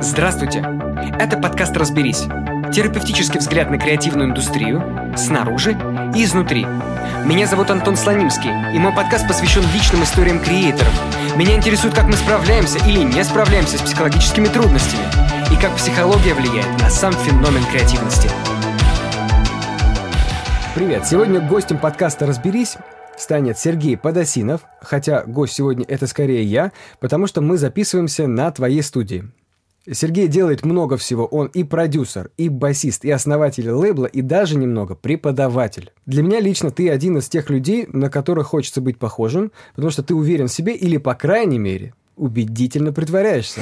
Здравствуйте! Это подкаст «Разберись». Терапевтический взгляд на креативную индустрию снаружи и изнутри. Меня зовут Антон Слонимский, и мой подкаст посвящен личным историям креаторов. Меня интересует, как мы справляемся или не справляемся с психологическими трудностями, и как психология влияет на сам феномен креативности. Привет! Сегодня гостем подкаста «Разберись» станет Сергей Подосинов, хотя гость сегодня это скорее я, потому что мы записываемся на твоей студии. Сергей делает много всего. Он и продюсер, и басист, и основатель лейбла, и даже немного преподаватель. Для меня лично ты один из тех людей, на которых хочется быть похожим, потому что ты уверен в себе или, по крайней мере, убедительно притворяешься.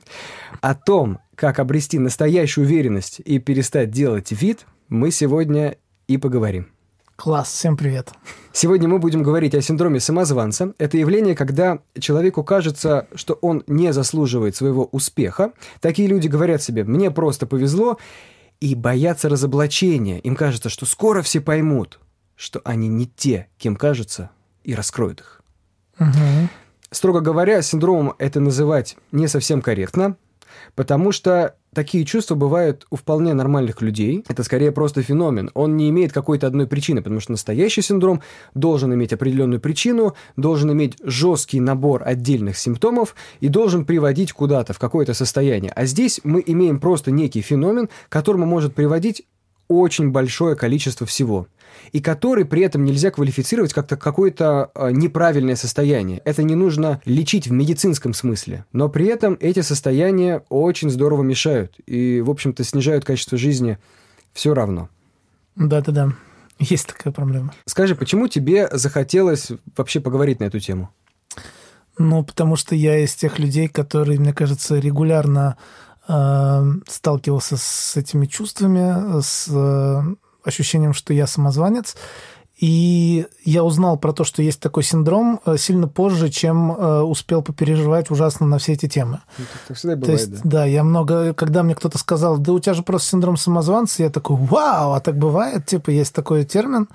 О том, как обрести настоящую уверенность и перестать делать вид, мы сегодня и поговорим. Класс, всем привет. Сегодня мы будем говорить о синдроме самозванца. Это явление, когда человеку кажется, что он не заслуживает своего успеха. Такие люди говорят себе «мне просто повезло», и боятся разоблачения. Им кажется, что скоро все поймут, что они не те, кем кажутся, и раскроют их. Угу. Строго говоря, синдромом это называть не совсем корректно, потому что такие чувства бывают у вполне нормальных людей. Это скорее просто феномен. Он не имеет какой-то одной причины, потому что настоящий синдром должен иметь определенную причину, должен иметь жесткий набор отдельных симптомов и должен приводить куда-то, в какое-то состояние. А здесь мы имеем просто некий феномен, к которому может приводить очень большое количество всего и который при этом нельзя квалифицировать как-то какое-то э, неправильное состояние. Это не нужно лечить в медицинском смысле, но при этом эти состояния очень здорово мешают и, в общем-то, снижают качество жизни все равно. Да-да-да, есть такая проблема. Скажи, почему тебе захотелось вообще поговорить на эту тему? Ну, потому что я из тех людей, которые, мне кажется, регулярно э, сталкивался с этими чувствами, с э, ощущением, что я самозванец. И я узнал про то, что есть такой синдром э, сильно позже, чем э, успел попереживать ужасно на все эти темы. Ну, так всегда бывает, то есть, да. да, я много, когда мне кто-то сказал, да у тебя же просто синдром самозванца, я такой, вау, а так бывает, типа есть такой термин.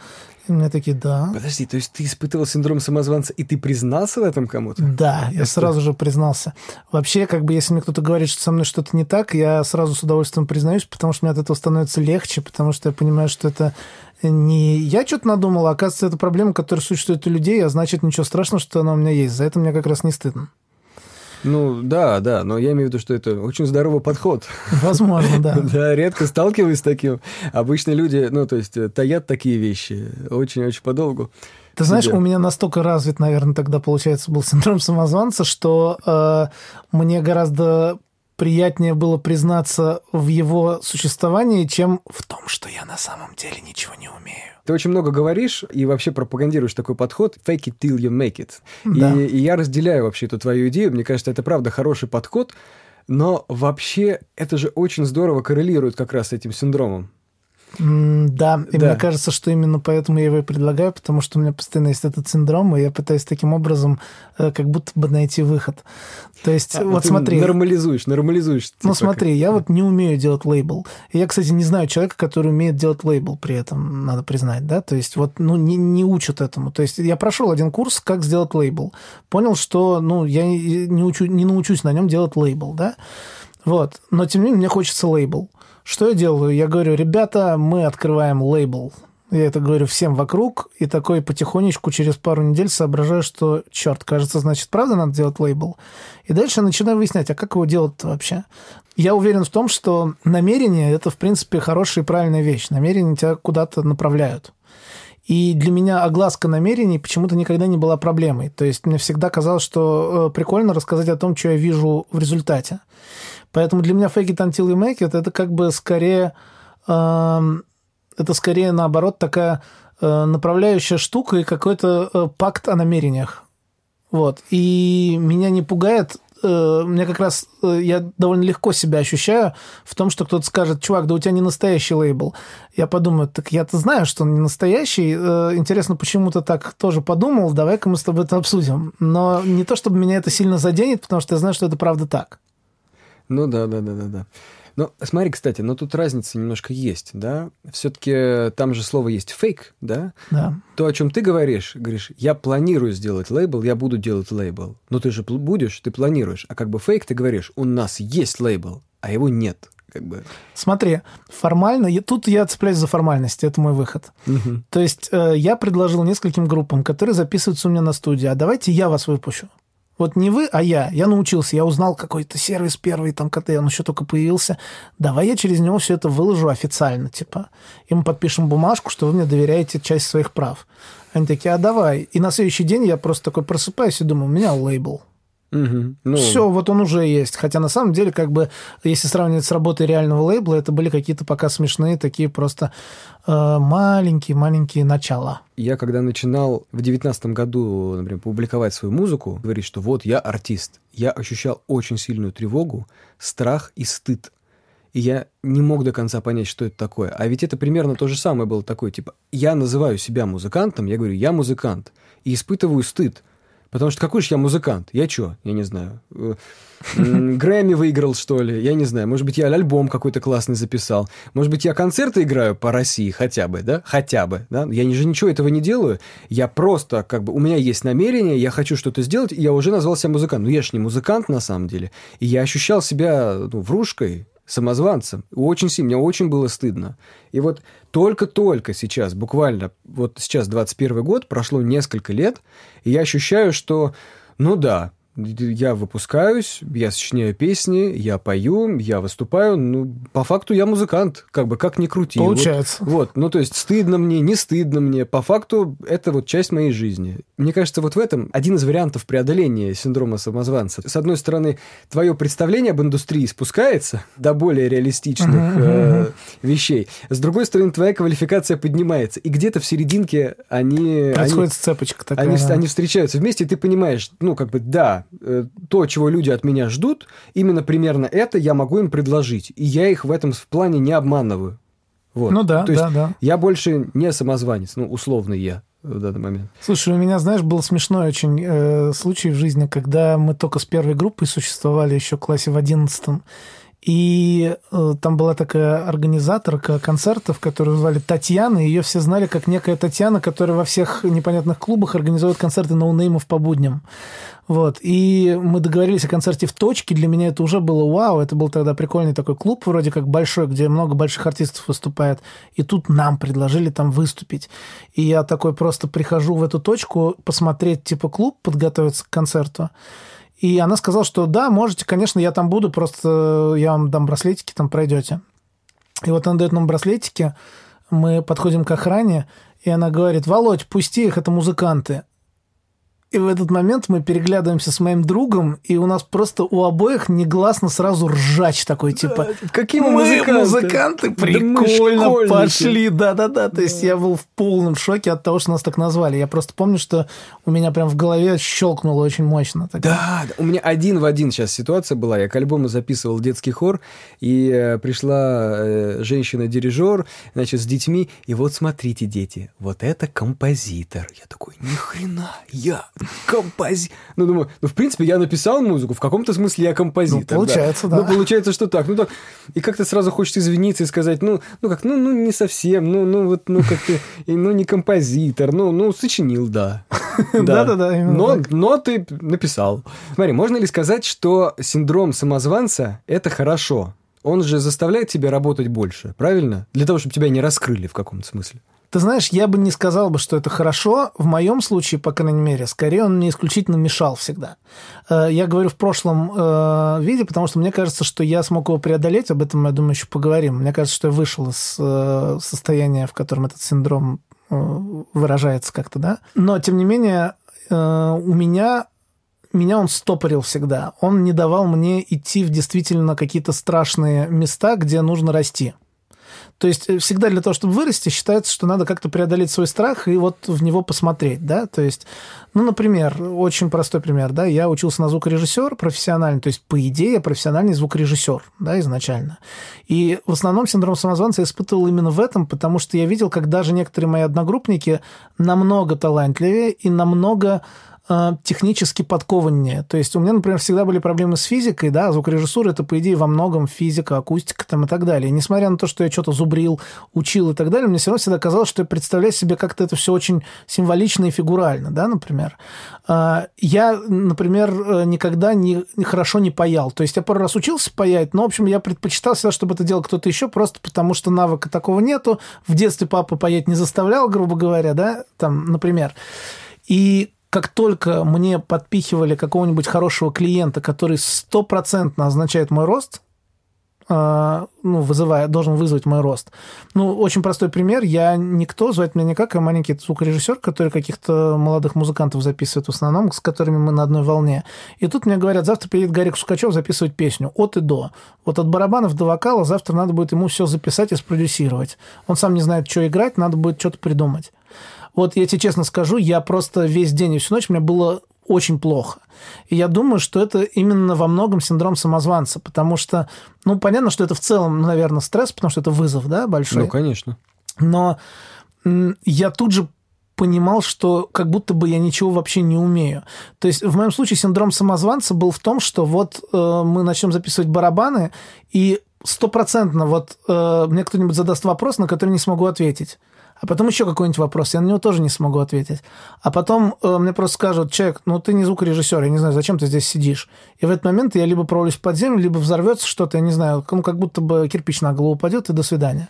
И мне такие, да. Подожди, то есть ты испытывал синдром самозванца, и ты признался в этом кому-то? Да, я Это... сразу же признался. Вообще, как бы, если мне кто-то говорит, что со мной что-то не так, я сразу с удовольствием признаюсь, потому что мне от этого становится легче, потому что я понимаю, что это не я что-то надумал, а оказывается, это проблема, которая существует у людей, а значит, ничего страшного, что она у меня есть. За это мне как раз не стыдно. Ну, да, да, но я имею в виду, что это очень здоровый подход. Возможно, да. Да, редко сталкиваюсь с таким. Обычно люди, ну, то есть, э, таят такие вещи очень-очень подолгу. Ты знаешь, у меня настолько развит, наверное, тогда, получается, был синдром самозванца, что э, мне гораздо приятнее было признаться в его существовании, чем в том, что я на самом деле ничего не умею. Ты очень много говоришь и вообще пропагандируешь такой подход «fake it till you make it». Да. И, и я разделяю вообще эту твою идею. Мне кажется, это правда хороший подход, но вообще это же очень здорово коррелирует как раз с этим синдромом. Да, и да. мне кажется, что именно поэтому я его и предлагаю, потому что у меня постоянно есть этот синдром, и я пытаюсь таким образом э, как будто бы найти выход. То есть, а, вот смотри... Нормализуешь, нормализуешь. Ну, типа, смотри, как... я вот не умею делать лейбл. И я, кстати, не знаю человека, который умеет делать лейбл при этом, надо признать, да? То есть, вот, ну, не, не учат этому. То есть, я прошел один курс, как сделать лейбл. Понял, что, ну, я не, учу, не научусь на нем делать лейбл, да? Вот. Но, тем не менее, мне хочется лейбл. Что я делаю? Я говорю, ребята, мы открываем лейбл. Я это говорю всем вокруг, и такой потихонечку через пару недель соображаю, что, черт, кажется, значит, правда надо делать лейбл. И дальше начинаю выяснять, а как его делать вообще? Я уверен в том, что намерение – это, в принципе, хорошая и правильная вещь. Намерения тебя куда-то направляют. И для меня огласка намерений почему-то никогда не была проблемой. То есть мне всегда казалось, что э, прикольно рассказать о том, что я вижу в результате. Поэтому для меня fake it until you make it это как бы скорее, э, это скорее наоборот такая э, направляющая штука и какой-то э, пакт о намерениях. Вот. И меня не пугает э, мне как раз э, я довольно легко себя ощущаю в том, что кто-то скажет, чувак, да у тебя не настоящий лейбл. Я подумаю, так я-то знаю, что он не настоящий. Э, интересно, почему ты так тоже подумал, давай-ка мы с тобой это обсудим. Но не то, чтобы меня это сильно заденет, потому что я знаю, что это правда так. Ну да, да, да, да, да. Ну, смотри, кстати, но тут разница немножко есть, да? Все-таки там же слово есть фейк, да? Да. То, о чем ты говоришь, говоришь, я планирую сделать лейбл, я буду делать лейбл. Но ты же будешь, ты планируешь. А как бы фейк, ты говоришь, у нас есть лейбл, а его нет. Как бы. Смотри, формально, я- тут я цепляюсь за формальность, это мой выход. Мгм. То есть э, я предложил нескольким группам, которые записываются у меня на студии, а давайте я вас выпущу. Вот не вы, а я. Я научился, я узнал какой-то сервис первый, там, когда он еще только появился. Давай я через него все это выложу официально, типа. И мы подпишем бумажку, что вы мне доверяете часть своих прав. Они такие, а давай. И на следующий день я просто такой просыпаюсь и думаю, у меня лейбл. Мгм. Ну, Все, вот он уже есть. Хотя на самом деле, как бы, если сравнивать с работой реального лейбла, это были какие-то пока смешные, такие просто маленькие-маленькие начала. Я когда начинал в девятнадцатом году, например, публиковать свою музыку, говорить, что вот я артист, я ощущал очень сильную тревогу, страх и стыд. И я не мог до конца понять, что это такое. А ведь это примерно то же самое было такое, типа, я называю себя музыкантом, я говорю, я музыкант, и испытываю стыд. Потому что какой же я музыкант? Я чё? Я не знаю. Э, Грэмми выиграл, что ли? Я не знаю. Может быть, я альбом какой-то классный записал. Может быть, я концерты играю по России хотя бы, да? Хотя бы, да? Я же ничего этого не делаю. Я просто, как бы, у меня есть намерение, я хочу что-то сделать, и я уже назвал себя музыкантом. Ну, я же не музыкант, на самом деле. И я ощущал себя, ну, врушкой, самозванцем. Очень сильно, мне очень было стыдно. И вот только-только сейчас, буквально, вот сейчас 21 год, прошло несколько лет, и я ощущаю, что, ну да, я выпускаюсь, я сочиняю песни, я пою, я выступаю, ну, по факту я музыкант, как бы, как ни крути. Вот- Получается. Вот, ну, то есть, стыдно мне, не стыдно мне, по факту это вот часть моей жизни. Мне кажется, вот в этом один из вариантов преодоления синдрома самозванца. С одной стороны, твое представление об индустрии спускается до более реалистичных э, вещей. С другой стороны, твоя квалификация поднимается. И где-то в серединке они... они- Происходит цепочка такая. они, они встречаются вместе, и ты понимаешь, ну, как бы, да, то, чего люди от меня ждут, именно примерно это я могу им предложить. И я их в этом в плане не обманываю. Вот. Ну да, То есть да, да. я больше не самозванец, ну, условный я в данный момент. Слушай, у меня, знаешь, был смешной очень э, случай в жизни, когда мы только с первой группой существовали еще в классе в одиннадцатом. И э, там была такая организаторка концертов, которую звали Татьяна, ее все знали как некая Татьяна, которая во всех непонятных клубах организует концерты ноунеймов по будням. Вот. И мы договорились о концерте в точке. Для меня это уже было вау. Это был тогда прикольный такой клуб, вроде как большой, где много больших артистов выступает. И тут нам предложили там выступить. И я такой просто прихожу в эту точку посмотреть, типа, клуб, подготовиться к концерту. И она сказала, что да, можете, конечно, я там буду, просто я вам дам браслетики, там пройдете. И вот она дает нам браслетики, мы подходим к охране, и она говорит, Володь, пусти их, это музыканты. И в этот момент мы переглядываемся с моим другом, и у нас просто у обоих негласно сразу ржач такой, типа... Какие мы музыканты? музыканты, Да прикольно, школьники. пошли, да-да-да. То есть я был в полном шоке от того, что нас так назвали. Я просто помню, что у меня прям в голове щелкнуло очень мощно. Так. Да, да, у меня один в один сейчас ситуация была. Я к альбому записывал детский хор, и э, пришла э, женщина-дирижер, значит, с детьми, и вот смотрите, дети, вот это композитор. Я такой, ни хрена, я композитор. Ну, думаю, ну, в принципе, я написал музыку, в каком-то смысле я композитор. Ну, получается, да. Ну, получается, что так. Ну, так. И как-то сразу хочется извиниться и сказать, ну, ну как, ну, ну, не совсем, ну, ну, вот, ну, как-то, и, ну, не композитор, ну, ну, сочинил, да. Да-да-да, Но, так. но ты написал. Смотри, можно ли сказать, что синдром самозванца – это хорошо? Он же заставляет тебя работать больше, правильно? Для того, чтобы тебя не раскрыли в каком-то смысле. Ты знаешь, я бы не сказал бы, что это хорошо. В моем случае, по крайней мере, скорее он мне исключительно мешал всегда. Э, Я говорю в прошлом э, виде, потому что мне кажется, что я смог его преодолеть. Об этом, я думаю, еще поговорим. Мне кажется, что я вышел из э, состояния, в котором этот синдром э, выражается как-то, да. Но, тем не менее, у меня меня он стопорил всегда. Он не давал мне идти в действительно какие-то страшные места, где нужно расти. То есть э, всегда для того, чтобы вырасти, считается, что надо как-то преодолеть свой страх и вот в него посмотреть, да, то есть, ну, например, очень простой пример, да, я учился на звукорежиссер профессионально, то есть, по идее, я профессиональный звукорежиссер, да, изначально. И в основном синдром самозванца я испытывал именно в этом, потому что я видел, как даже некоторые мои одногруппники намного талантливее и намного э, технически подкованнее. То есть у меня, например, всегда были проблемы с физикой, да, звукорежиссура это, по идее, во многом физика, акустика там и так далее. И несмотря на то, что я что-то зубрил, учил и так далее, мне все равно всегда казалось, что я представляю себе как-то это все очень символично и фигурально, да, например. Э, я, например, э, никогда не, хорошо не паял. То есть я пару раз учился паять, но, в общем, я предпочитал всегда, чтобы это делал кто-то еще, просто потому что навыка такого нету. В детстве папа паять не заставлял, грубо говоря, да, там, например. И как только мне подпихивали какого-нибудь хорошего клиента, который стопроцентно означает мой рост, а, ну, вызывая, должен вызвать мой рост. Ну, очень простой пример. Я никто, звать меня никак, я маленький звукорежиссер, который каких-то молодых музыкантов записывает в основном, с которыми мы на одной волне. И тут мне говорят, завтра приедет Гарик Сукачев записывать песню от и до. Вот от барабанов до вокала завтра надо будет ему все записать и спродюсировать. Он сам не знает, что играть, надо будет что-то придумать. Вот я тебе честно скажу, я просто весь день и всю ночь мне было очень плохо. И я думаю, что это именно во многом синдром самозванца, потому что, ну, понятно, что это в целом, наверное, стресс, потому что это вызов, да, большой. Ну, конечно. Но я тут же понимал, что как будто бы я ничего вообще не умею. То есть в моем случае синдром самозванца был в том, что вот э, мы начнем записывать барабаны, и стопроцентно вот э, мне кто-нибудь задаст вопрос, на который не смогу ответить а потом еще какой-нибудь вопрос, я на него тоже не смогу ответить. А потом э, мне просто скажут, человек, ну ты не звукорежиссер, я не знаю, зачем ты здесь сидишь. И в этот момент я либо провалюсь под землю, либо взорвется что-то, я не знаю, ну как будто бы кирпич на голову упадет, и до свидания.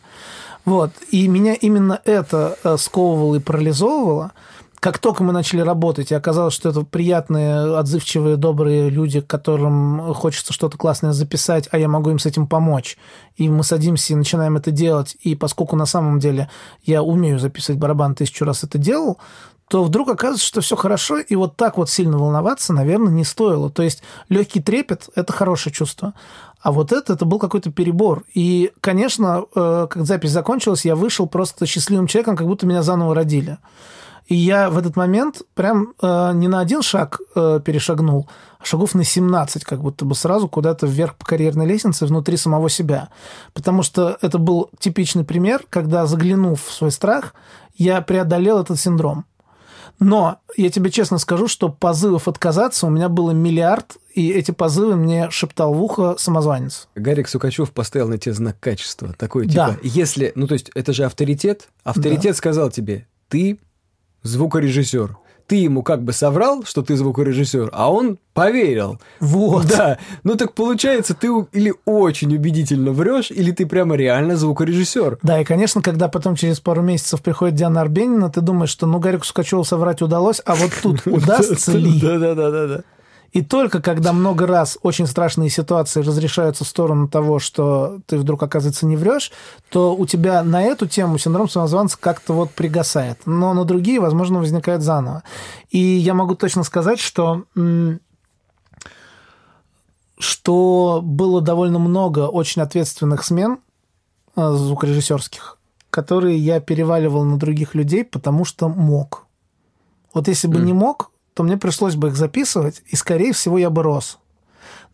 Вот. И меня именно это э, сковывало и парализовывало – как только мы начали работать, и оказалось, что это приятные, отзывчивые, добрые люди, которым хочется что-то классное записать, а я могу им с этим помочь. И мы садимся и начинаем это делать. И поскольку на самом деле я умею записывать барабан, тысячу раз это делал, то вдруг оказывается, что все хорошо, и вот так вот сильно волноваться, наверное, не стоило. То есть легкий трепет – это хорошее чувство. А вот это, это был какой-то перебор. И, конечно, э, как запись закончилась, я вышел просто счастливым человеком, как будто меня заново родили. И я в этот момент прям э, не на один шаг э, перешагнул, а шагов на 17, как будто бы сразу куда-то вверх по карьерной лестнице внутри самого себя. Потому что это был типичный пример, когда, заглянув в свой страх, я преодолел этот синдром. Но я тебе честно скажу, что позывов отказаться у меня было миллиард, и эти позывы мне шептал в ухо самозванец. Гарик Сукачев поставил на тебе знак качества. Такой, типа, да. если... Ну, то есть, это же авторитет. Авторитет да. сказал тебе, ты звукорежиссер. Ты ему как бы соврал, что ты звукорежиссер, а он поверил. Вот. Да. Ну так получается, ты или очень убедительно врешь, или ты прямо реально звукорежиссер. Да, и, конечно, когда потом через пару месяцев приходит Диана Арбенина, ты думаешь, что ну Гарику Скачеву соврать удалось, а вот тут удастся ли? Да-да-да-да. И только когда много раз очень страшные ситуации разрешаются в сторону того, что ты вдруг, оказывается, не врешь, то у тебя на эту тему синдром самозванца как-то вот пригасает. Но на другие, возможно, возникает заново. И я могу точно сказать, что что было довольно много очень ответственных смен э, звукорежиссерских, которые я переваливал на других людей, потому что мог. Вот если бы mm. не мог, то мне пришлось бы их записывать, и, скорее всего, я бы рос.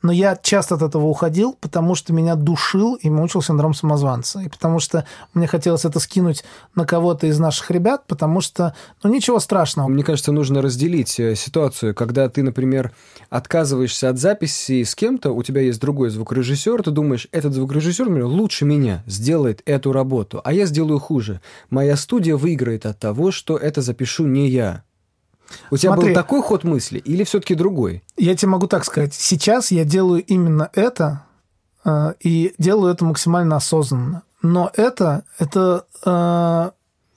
Но я часто от этого уходил, потому что меня душил и мучил синдром самозванца. И потому что мне хотелось это скинуть на кого-то из наших ребят, потому что, ну, ничего страшного. Мне кажется, нужно разделить э, ситуацию, когда ты, например, отказываешься от записи с кем-то, у тебя есть другой звукорежиссер, ты думаешь, этот звукорежиссер например, лучше меня сделает эту работу, а я сделаю хуже. Моя студия выиграет от того, что это запишу не я. У тебя Смотри, был такой ход мысли или все-таки другой? Я тебе могу так сказать. Сейчас я делаю именно это, э, и делаю это максимально осознанно. Но это, это э,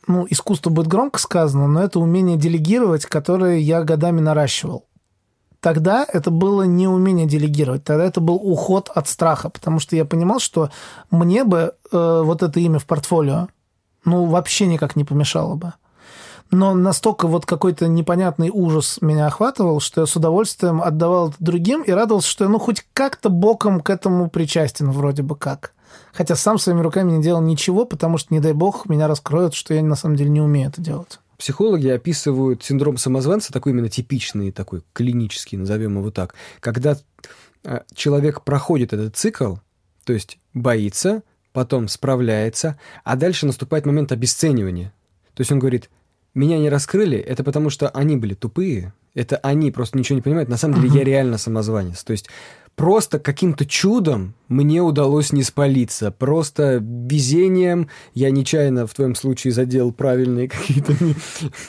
ну, искусство будет громко сказано, но это умение делегировать, которое я годами наращивал. Тогда это было не умение делегировать, тогда это был уход от страха, потому что я понимал, что мне бы э, вот это имя в портфолио ну, вообще никак не помешало бы но настолько вот какой-то непонятный ужас меня охватывал, что я с удовольствием отдавал это другим и радовался, что я ну хоть как-то боком к этому причастен вроде бы как. Хотя сам своими руками не делал ничего, потому что, не дай бог, меня раскроют, что я на самом деле не умею это делать. Психологи описывают синдром самозванца, такой именно типичный, такой клинический, назовем его так, когда э, человек проходит этот цикл, то есть боится, потом справляется, а дальше наступает момент обесценивания. То есть он говорит, меня не раскрыли, это потому что они были тупые, это они просто ничего не понимают. На самом деле я реально самозванец. То есть просто каким-то чудом мне удалось не спалиться. Просто везением я нечаянно в твоем случае задел правильные какие-то, не,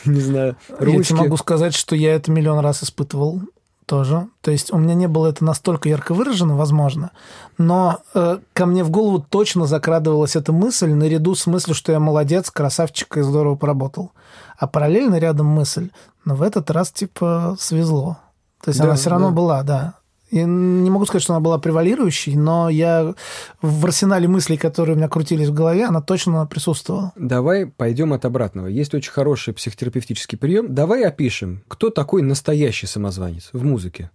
не знаю, ручки. Я тебе могу сказать, что я это миллион раз испытывал тоже. То есть у меня не было это настолько ярко выражено, возможно, но э, ко мне в голову точно закрадывалась эта мысль наряду с мыслью, что я молодец, красавчик и здорово поработал. А параллельно рядом мысль, но в этот раз типа свезло. То есть да, она все равно да. была, да. Я не могу сказать, что она была превалирующей, но я в арсенале мыслей, которые у меня крутились в голове, она точно присутствовала. Давай пойдем от обратного. Есть очень хороший психотерапевтический прием. Давай опишем, кто такой настоящий самозванец в музыке.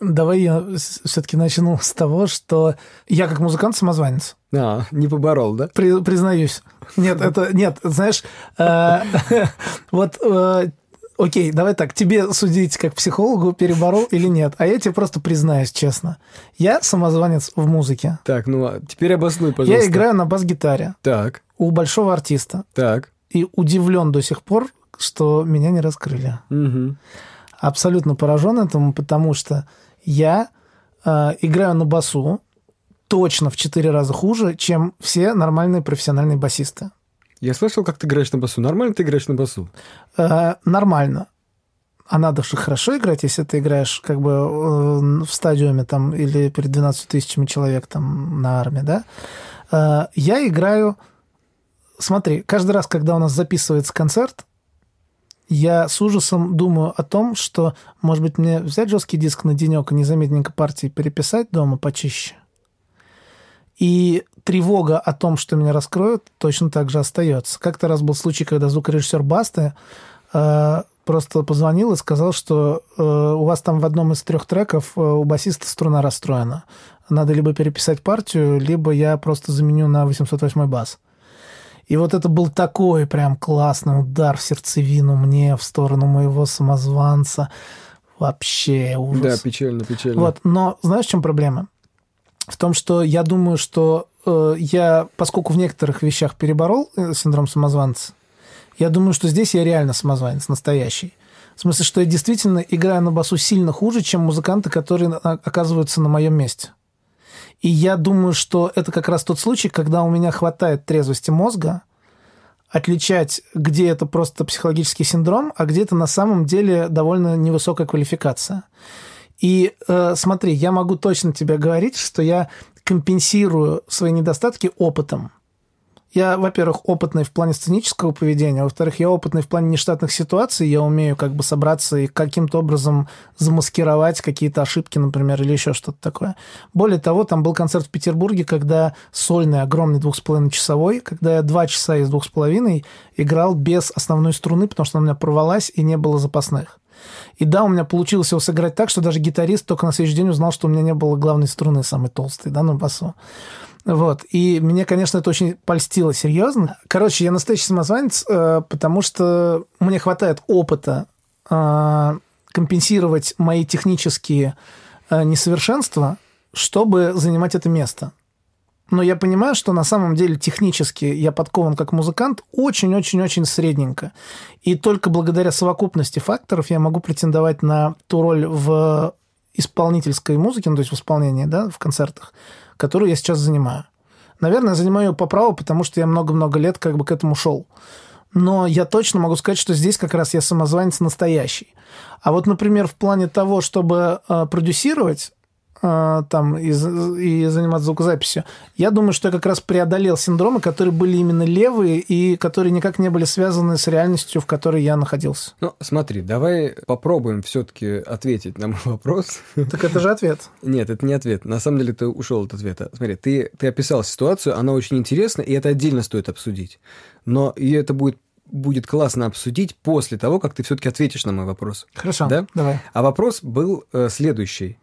Давай я все-таки начну с того, что я как музыкант самозванец. А, не поборол, да? При, признаюсь. Нет, это нет, знаешь, э, вот э, окей, давай так, тебе судить как психологу, переборол или нет, а я тебе просто признаюсь честно. Я самозванец в музыке. Так, ну а теперь обоснуй, пожалуйста. Я играю на бас-гитаре. Так. У большого артиста. Так. И удивлен до сих пор, что меня не раскрыли. Угу. Абсолютно поражен этому, потому что я э, играю на басу точно в четыре раза хуже, чем все нормальные профессиональные басисты. Я слышал, как ты играешь на басу. Нормально ты играешь на басу? Э, нормально. А надо же хорошо играть, если ты играешь как бы э, в стадиуме там или перед 12 тысячами человек там на армии, да? Э, я играю... Смотри, каждый раз, когда у нас записывается концерт, я с ужасом думаю о том, что, может быть, мне взять жесткий диск на денек и незаметненько партии переписать дома почище. И тревога о том, что меня раскроют, точно так же остается. Как-то раз был случай, когда звукорежиссер Басты э, просто позвонил и сказал, что э, у вас там в одном из трех треков э, у басиста струна расстроена. Надо либо переписать партию, либо я просто заменю на 808 бас. И вот это был такой прям классный удар в сердцевину мне в сторону моего самозванца. Вообще ужас. Да, печально, печально. Вот, но знаешь, в чем проблема? В том, что я думаю, что я, поскольку в некоторых вещах переборол э, синдром самозванца, я думаю, что здесь я реально самозванец, настоящий. В смысле, что я действительно играю на басу сильно хуже, чем музыканты, которые оказываются на моем месте. И я думаю, что это как раз тот случай, когда у меня хватает трезвости мозга отличать, где это просто психологический синдром, а где это на самом деле довольно невысокая квалификация. И э, смотри, я могу точно тебе говорить, что я компенсирую свои недостатки опытом. Я, во-первых, опытный в плане сценического поведения, а во-вторых, я опытный в плане нештатных ситуаций, я умею как бы собраться и каким-то образом замаскировать какие-то ошибки, например, или еще что-то такое. Более того, там был концерт в Петербурге, когда сольный, огромный двух с половиной часовой, когда я два часа из двух с половиной играл без основной струны, потому что она у меня порвалась и не было запасных. И да, у меня получилось его сыграть так, что даже гитарист только на следующий день узнал, что у меня не было главной струны самой толстой, да, на басу. Вот. И мне, конечно, это очень польстило серьезно. Короче, я настоящий самозванец, э, потому что мне хватает опыта э, компенсировать мои технические э, несовершенства, чтобы занимать это место но я понимаю, что на самом деле технически я подкован как музыкант очень-очень-очень средненько. И только благодаря совокупности факторов я могу претендовать на ту роль в исполнительской музыке, ну, то есть в исполнении, да, в концертах, которую я сейчас занимаю. Наверное, занимаю ее по праву, потому что я много-много лет как бы к этому шел. Но я точно могу сказать, что здесь как раз я самозванец настоящий. А вот, например, в плане того, чтобы э, продюсировать, там и, и заниматься звукозаписью. Я думаю, что я как раз преодолел синдромы, которые были именно левые и которые никак не были связаны с реальностью, в которой я находился. Ну, смотри, давай попробуем все-таки ответить на мой вопрос. Так это же ответ. Нет, это не ответ. На самом деле ты ушел от ответа. Смотри, ты, ты описал ситуацию, она очень интересна, и это отдельно стоит обсудить. Но и это будет будет классно обсудить после того, как ты все-таки ответишь на мой вопрос. Хорошо, да? давай. А вопрос был э, следующий.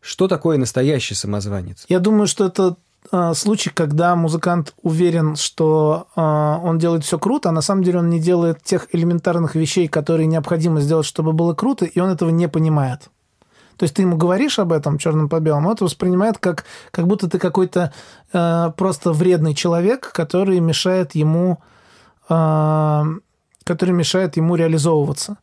Что такое настоящий самозванец? Я думаю, что это э, случай, когда музыкант уверен, что э, он делает все круто, а на самом деле он не делает тех элементарных вещей, которые необходимо сделать, чтобы было круто, и он этого не понимает. То есть ты ему говоришь об этом черным по белому, он это воспринимает как, как будто ты какой-то э, просто вредный человек, который мешает ему э, который мешает ему реализовываться.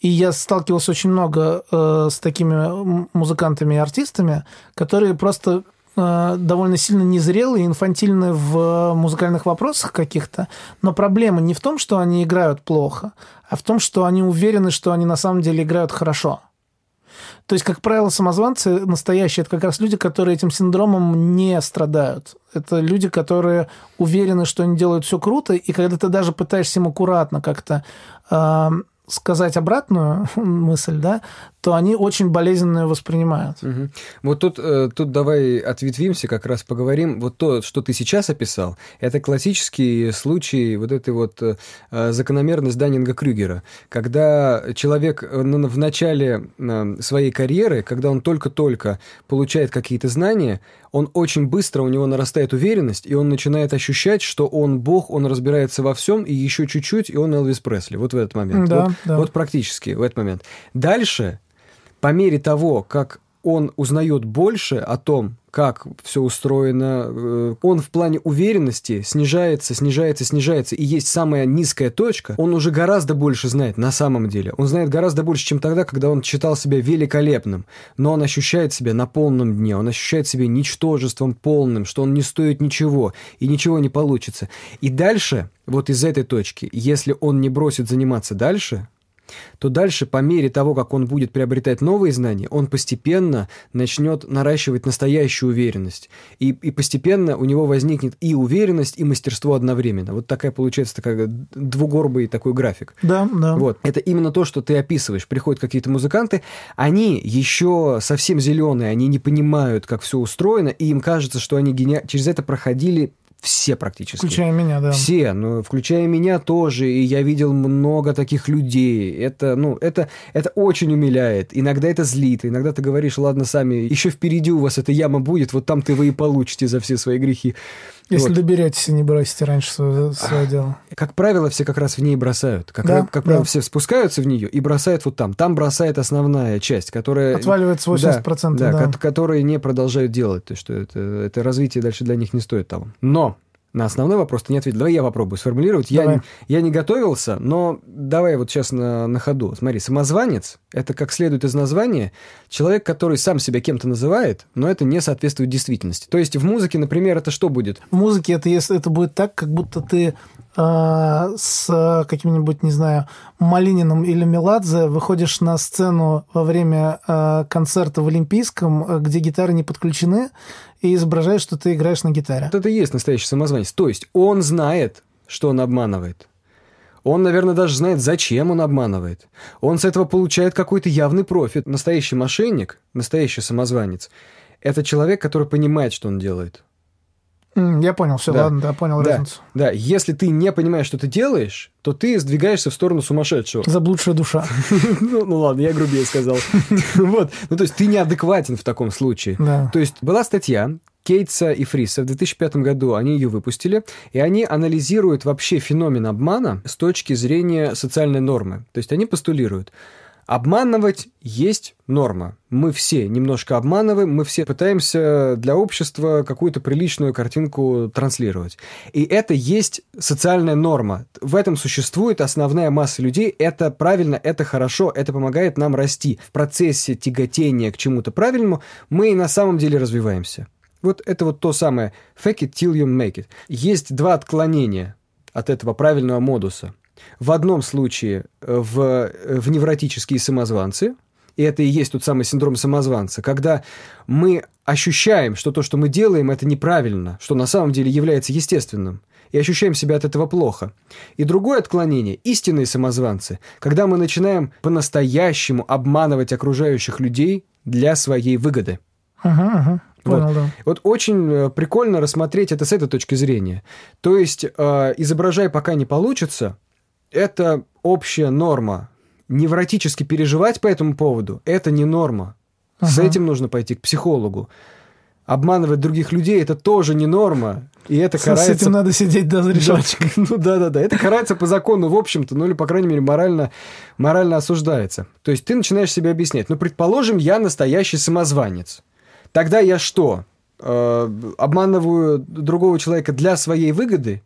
И я сталкивался очень много э, с такими музыкантами и артистами, которые просто э, довольно сильно незрелые, инфантильны в музыкальных вопросах каких-то. Но проблема не в том, что они играют плохо, а в том, что они уверены, что они на самом деле играют хорошо. То есть, как правило, самозванцы настоящие, это как раз люди, которые этим синдромом не страдают. Это люди, которые уверены, что они делают все круто, и когда ты даже пытаешься им аккуратно как-то э, сказать обратную мысль, да, то они очень болезненно воспринимают. Угу. Вот тут, э, тут давай ответвимся, как раз поговорим. Вот то, что ты сейчас описал, это классический случай вот этой вот э, закономерность Даннинга Крюгера, когда человек э, в начале своей карьеры, когда он только-только получает какие-то знания, он очень быстро, у него нарастает уверенность, и он начинает ощущать, что он бог, он разбирается во всем, и еще чуть-чуть, и он Элвис Пресли. Вот в этот момент. Да, вот, да. вот практически в этот момент. Дальше по мере того, как он узнает больше о том, как все устроено, э, он в плане уверенности снижается, снижается, снижается, и есть самая низкая точка, он уже гораздо больше знает на самом деле. Он знает гораздо больше, чем тогда, когда он считал себя великолепным, но он ощущает себя на полном дне, он ощущает себя ничтожеством полным, что он не стоит ничего, и ничего не получится. И дальше, вот из этой точки, если он не бросит заниматься дальше, то дальше, по мере того, как он будет приобретать новые знания, он постепенно начнет наращивать настоящую уверенность. И, и постепенно у него возникнет и уверенность, и мастерство одновременно. Вот такая получается такая двугорбый такой график. Да, да. Вот. Это именно то, что ты описываешь. Приходят какие-то музыканты, они еще совсем зеленые, они не понимают, как все устроено, и им кажется, что они гени... через это проходили все практически. Включая меня, да. Все, ну, включая меня тоже, и я видел много таких людей. Это, ну, это, это очень умиляет. Иногда это злит, иногда ты говоришь, ладно, сами, еще впереди у вас эта яма будет, вот там ты вы и получите за все свои грехи. Если вот. доберетесь и не бросите раньше свое, свое дело. Как правило, все как раз в ней бросают. Как, да, как правило, да. все спускаются в нее и бросают вот там. Там бросает основная часть, которая... Отваливается 80%. Да, да. да. которые не продолжают делать. То есть, что это, это развитие дальше для них не стоит того. Но на основной вопрос ты не ответил. Давай я попробую сформулировать. Я, я не готовился, но давай вот сейчас на, на ходу. Смотри, самозванец – это, как следует из названия, человек, который сам себя кем-то называет, но это не соответствует действительности. То есть в музыке, например, это что будет? В музыке это, если это будет так, как будто ты э, с каким-нибудь, не знаю, Малининым или Меладзе выходишь на сцену во время э, концерта в Олимпийском, где гитары не подключены, и изображаешь, что ты играешь на гитаре. Вот это и есть настоящий самозванец. То есть он знает, что он обманывает. Он, наверное, даже знает, зачем он обманывает. Он с этого получает какой-то явный профит. Настоящий мошенник, настоящий самозванец – это человек, который понимает, что он делает. Я понял, все, да. ладно, да, понял да. разницу. Да, если ты не понимаешь, что ты делаешь, то ты сдвигаешься в сторону сумасшедшего. Заблудшая душа. ну, ну ладно, я грубее сказал. вот. Ну, то есть ты неадекватен в таком случае. Да. То есть была статья Кейтса и Фриса в 2005 году, они ее выпустили, и они анализируют вообще феномен обмана с точки зрения социальной нормы. То есть они постулируют, Обманывать есть норма. Мы все немножко обманываем, мы все пытаемся для общества какую-то приличную картинку транслировать. И это есть социальная норма. В этом существует основная масса людей. Это правильно, это хорошо, это помогает нам расти. В процессе тяготения к чему-то правильному мы и на самом деле развиваемся. Вот это вот то самое fake it till you make it. Есть два отклонения от этого правильного модуса – в одном случае э, в, э, в невротические самозванцы, и это и есть тот самый синдром самозванца, когда мы ощущаем, что то, что мы делаем, это неправильно, что на самом деле является естественным, и ощущаем себя от этого плохо. И другое отклонение – истинные самозванцы, когда мы начинаем по-настоящему обманывать окружающих людей для своей выгоды. Ага, ага. Понял, вот. да. вот очень э, прикольно рассмотреть это с этой точки зрения. То есть, э, изображай, пока не получится, это общая норма. Невротически переживать по этому поводу – это не норма. Ага. С этим нужно пойти к психологу. Обманывать других людей – это тоже не норма. И это карается... С этим надо сидеть до решетчика. Ну да-да-да. Это карается по закону, в общем-то, ну или, по крайней мере, морально, морально осуждается. То есть ты начинаешь себе объяснять. Ну, предположим, я настоящий самозванец. Тогда я что? Э, обманываю другого человека для своей выгоды?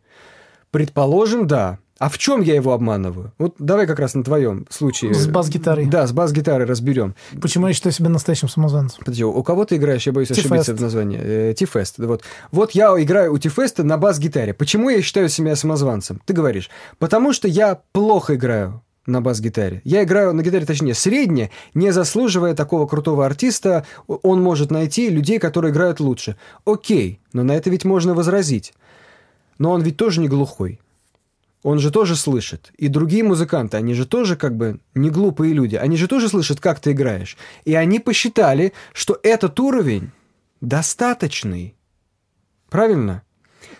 Предположим, да. А в чем я его обманываю? Вот давай как раз на твоем случае. С бас-гитарой. Да, с бас-гитарой разберем. Почему я считаю себя настоящим самозванцем? Подожди, у кого ты играешь? Я боюсь ошибиться в названии. Э, Ти-фест. Вот. вот я играю у Ти-феста на бас-гитаре. Почему я считаю себя самозванцем? Ты говоришь, потому что я плохо играю на бас-гитаре. Я играю на гитаре, точнее, средне, не заслуживая такого крутого артиста, он может найти людей, которые играют лучше. Окей, но на это ведь можно возразить. Но он ведь тоже не глухой. Он же тоже слышит. И другие музыканты, они же тоже как бы не глупые люди. Они же тоже слышат, как ты играешь. И они посчитали, что этот уровень достаточный. Правильно?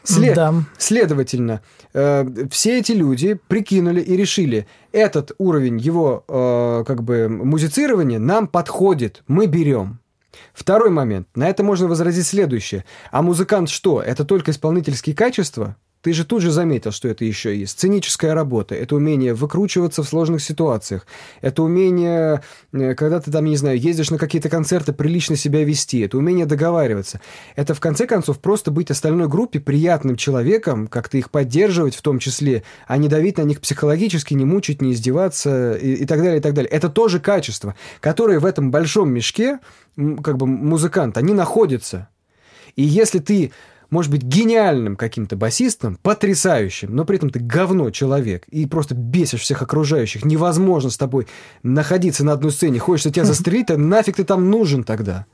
След- Да. Следовательно, э, все эти люди прикинули и решили, этот уровень его э, как бы музицирования нам подходит, мы берем. Второй момент. На это можно возразить следующее. А музыкант что? Это только исполнительские качества? Ты же тут же заметил, что это еще и сценическая работа. Это умение выкручиваться в сложных ситуациях. Это умение, э, когда ты там, не знаю, ездишь на какие-то концерты, прилично себя вести. Это умение договариваться. Это, в конце концов, просто быть остальной группе приятным человеком, как-то их поддерживать в том числе, а не давить на них психологически, не мучить, не издеваться и, и так далее, и так далее. Это тоже качества, которые в этом большом мешке, как бы музыкант, они находятся. И если ты можешь быть гениальным каким-то басистом, потрясающим, но при этом ты говно человек и просто бесишь всех окружающих, невозможно с тобой находиться на одной сцене, хочется тебя застрелить, а нафиг ты там нужен тогда?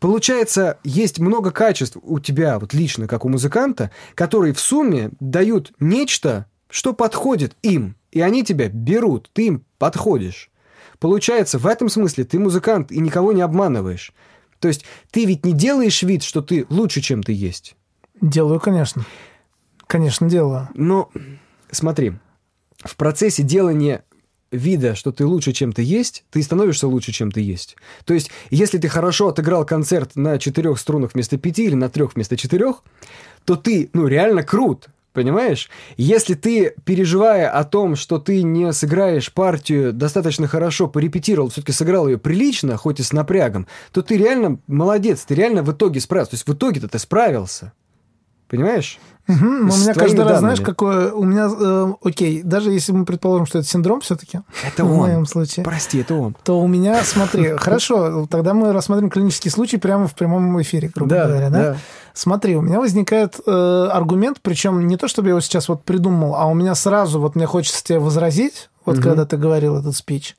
Получается, есть много качеств у тебя, вот лично, как у музыканта, которые в сумме дают нечто, что подходит им, и они тебя берут, ты им подходишь. Получается, в этом смысле ты музыкант и никого не обманываешь. То есть ты ведь не делаешь вид, что ты лучше, чем ты есть. Делаю, конечно. Конечно, делаю. Но смотри, в процессе делания вида, что ты лучше, чем ты есть, ты становишься лучше, чем ты есть. То есть, если ты хорошо отыграл концерт на четырех струнах вместо пяти или на трех вместо четырех, то ты, ну, реально крут. Понимаешь? Если ты, переживая о том, что ты не сыграешь партию достаточно хорошо, порепетировал, все-таки сыграл ее прилично, хоть и с напрягом, то ты реально молодец, ты реально в итоге справился. То есть в итоге-то ты справился. Понимаешь? С У меня каждый раз, знаешь, данными. какое... У меня, э, окей, даже если мы предположим, что это синдром все-таки, Это в он. моем случае, Прости, это он. то у меня, смотри, хорошо, тогда мы рассмотрим клинический случай прямо в прямом эфире, грубо говоря, да? Смотри, у меня возникает э, аргумент, причем не то, чтобы я его сейчас вот придумал, а у меня сразу вот мне хочется тебе возразить, вот Мгм. когда ты говорил этот спич.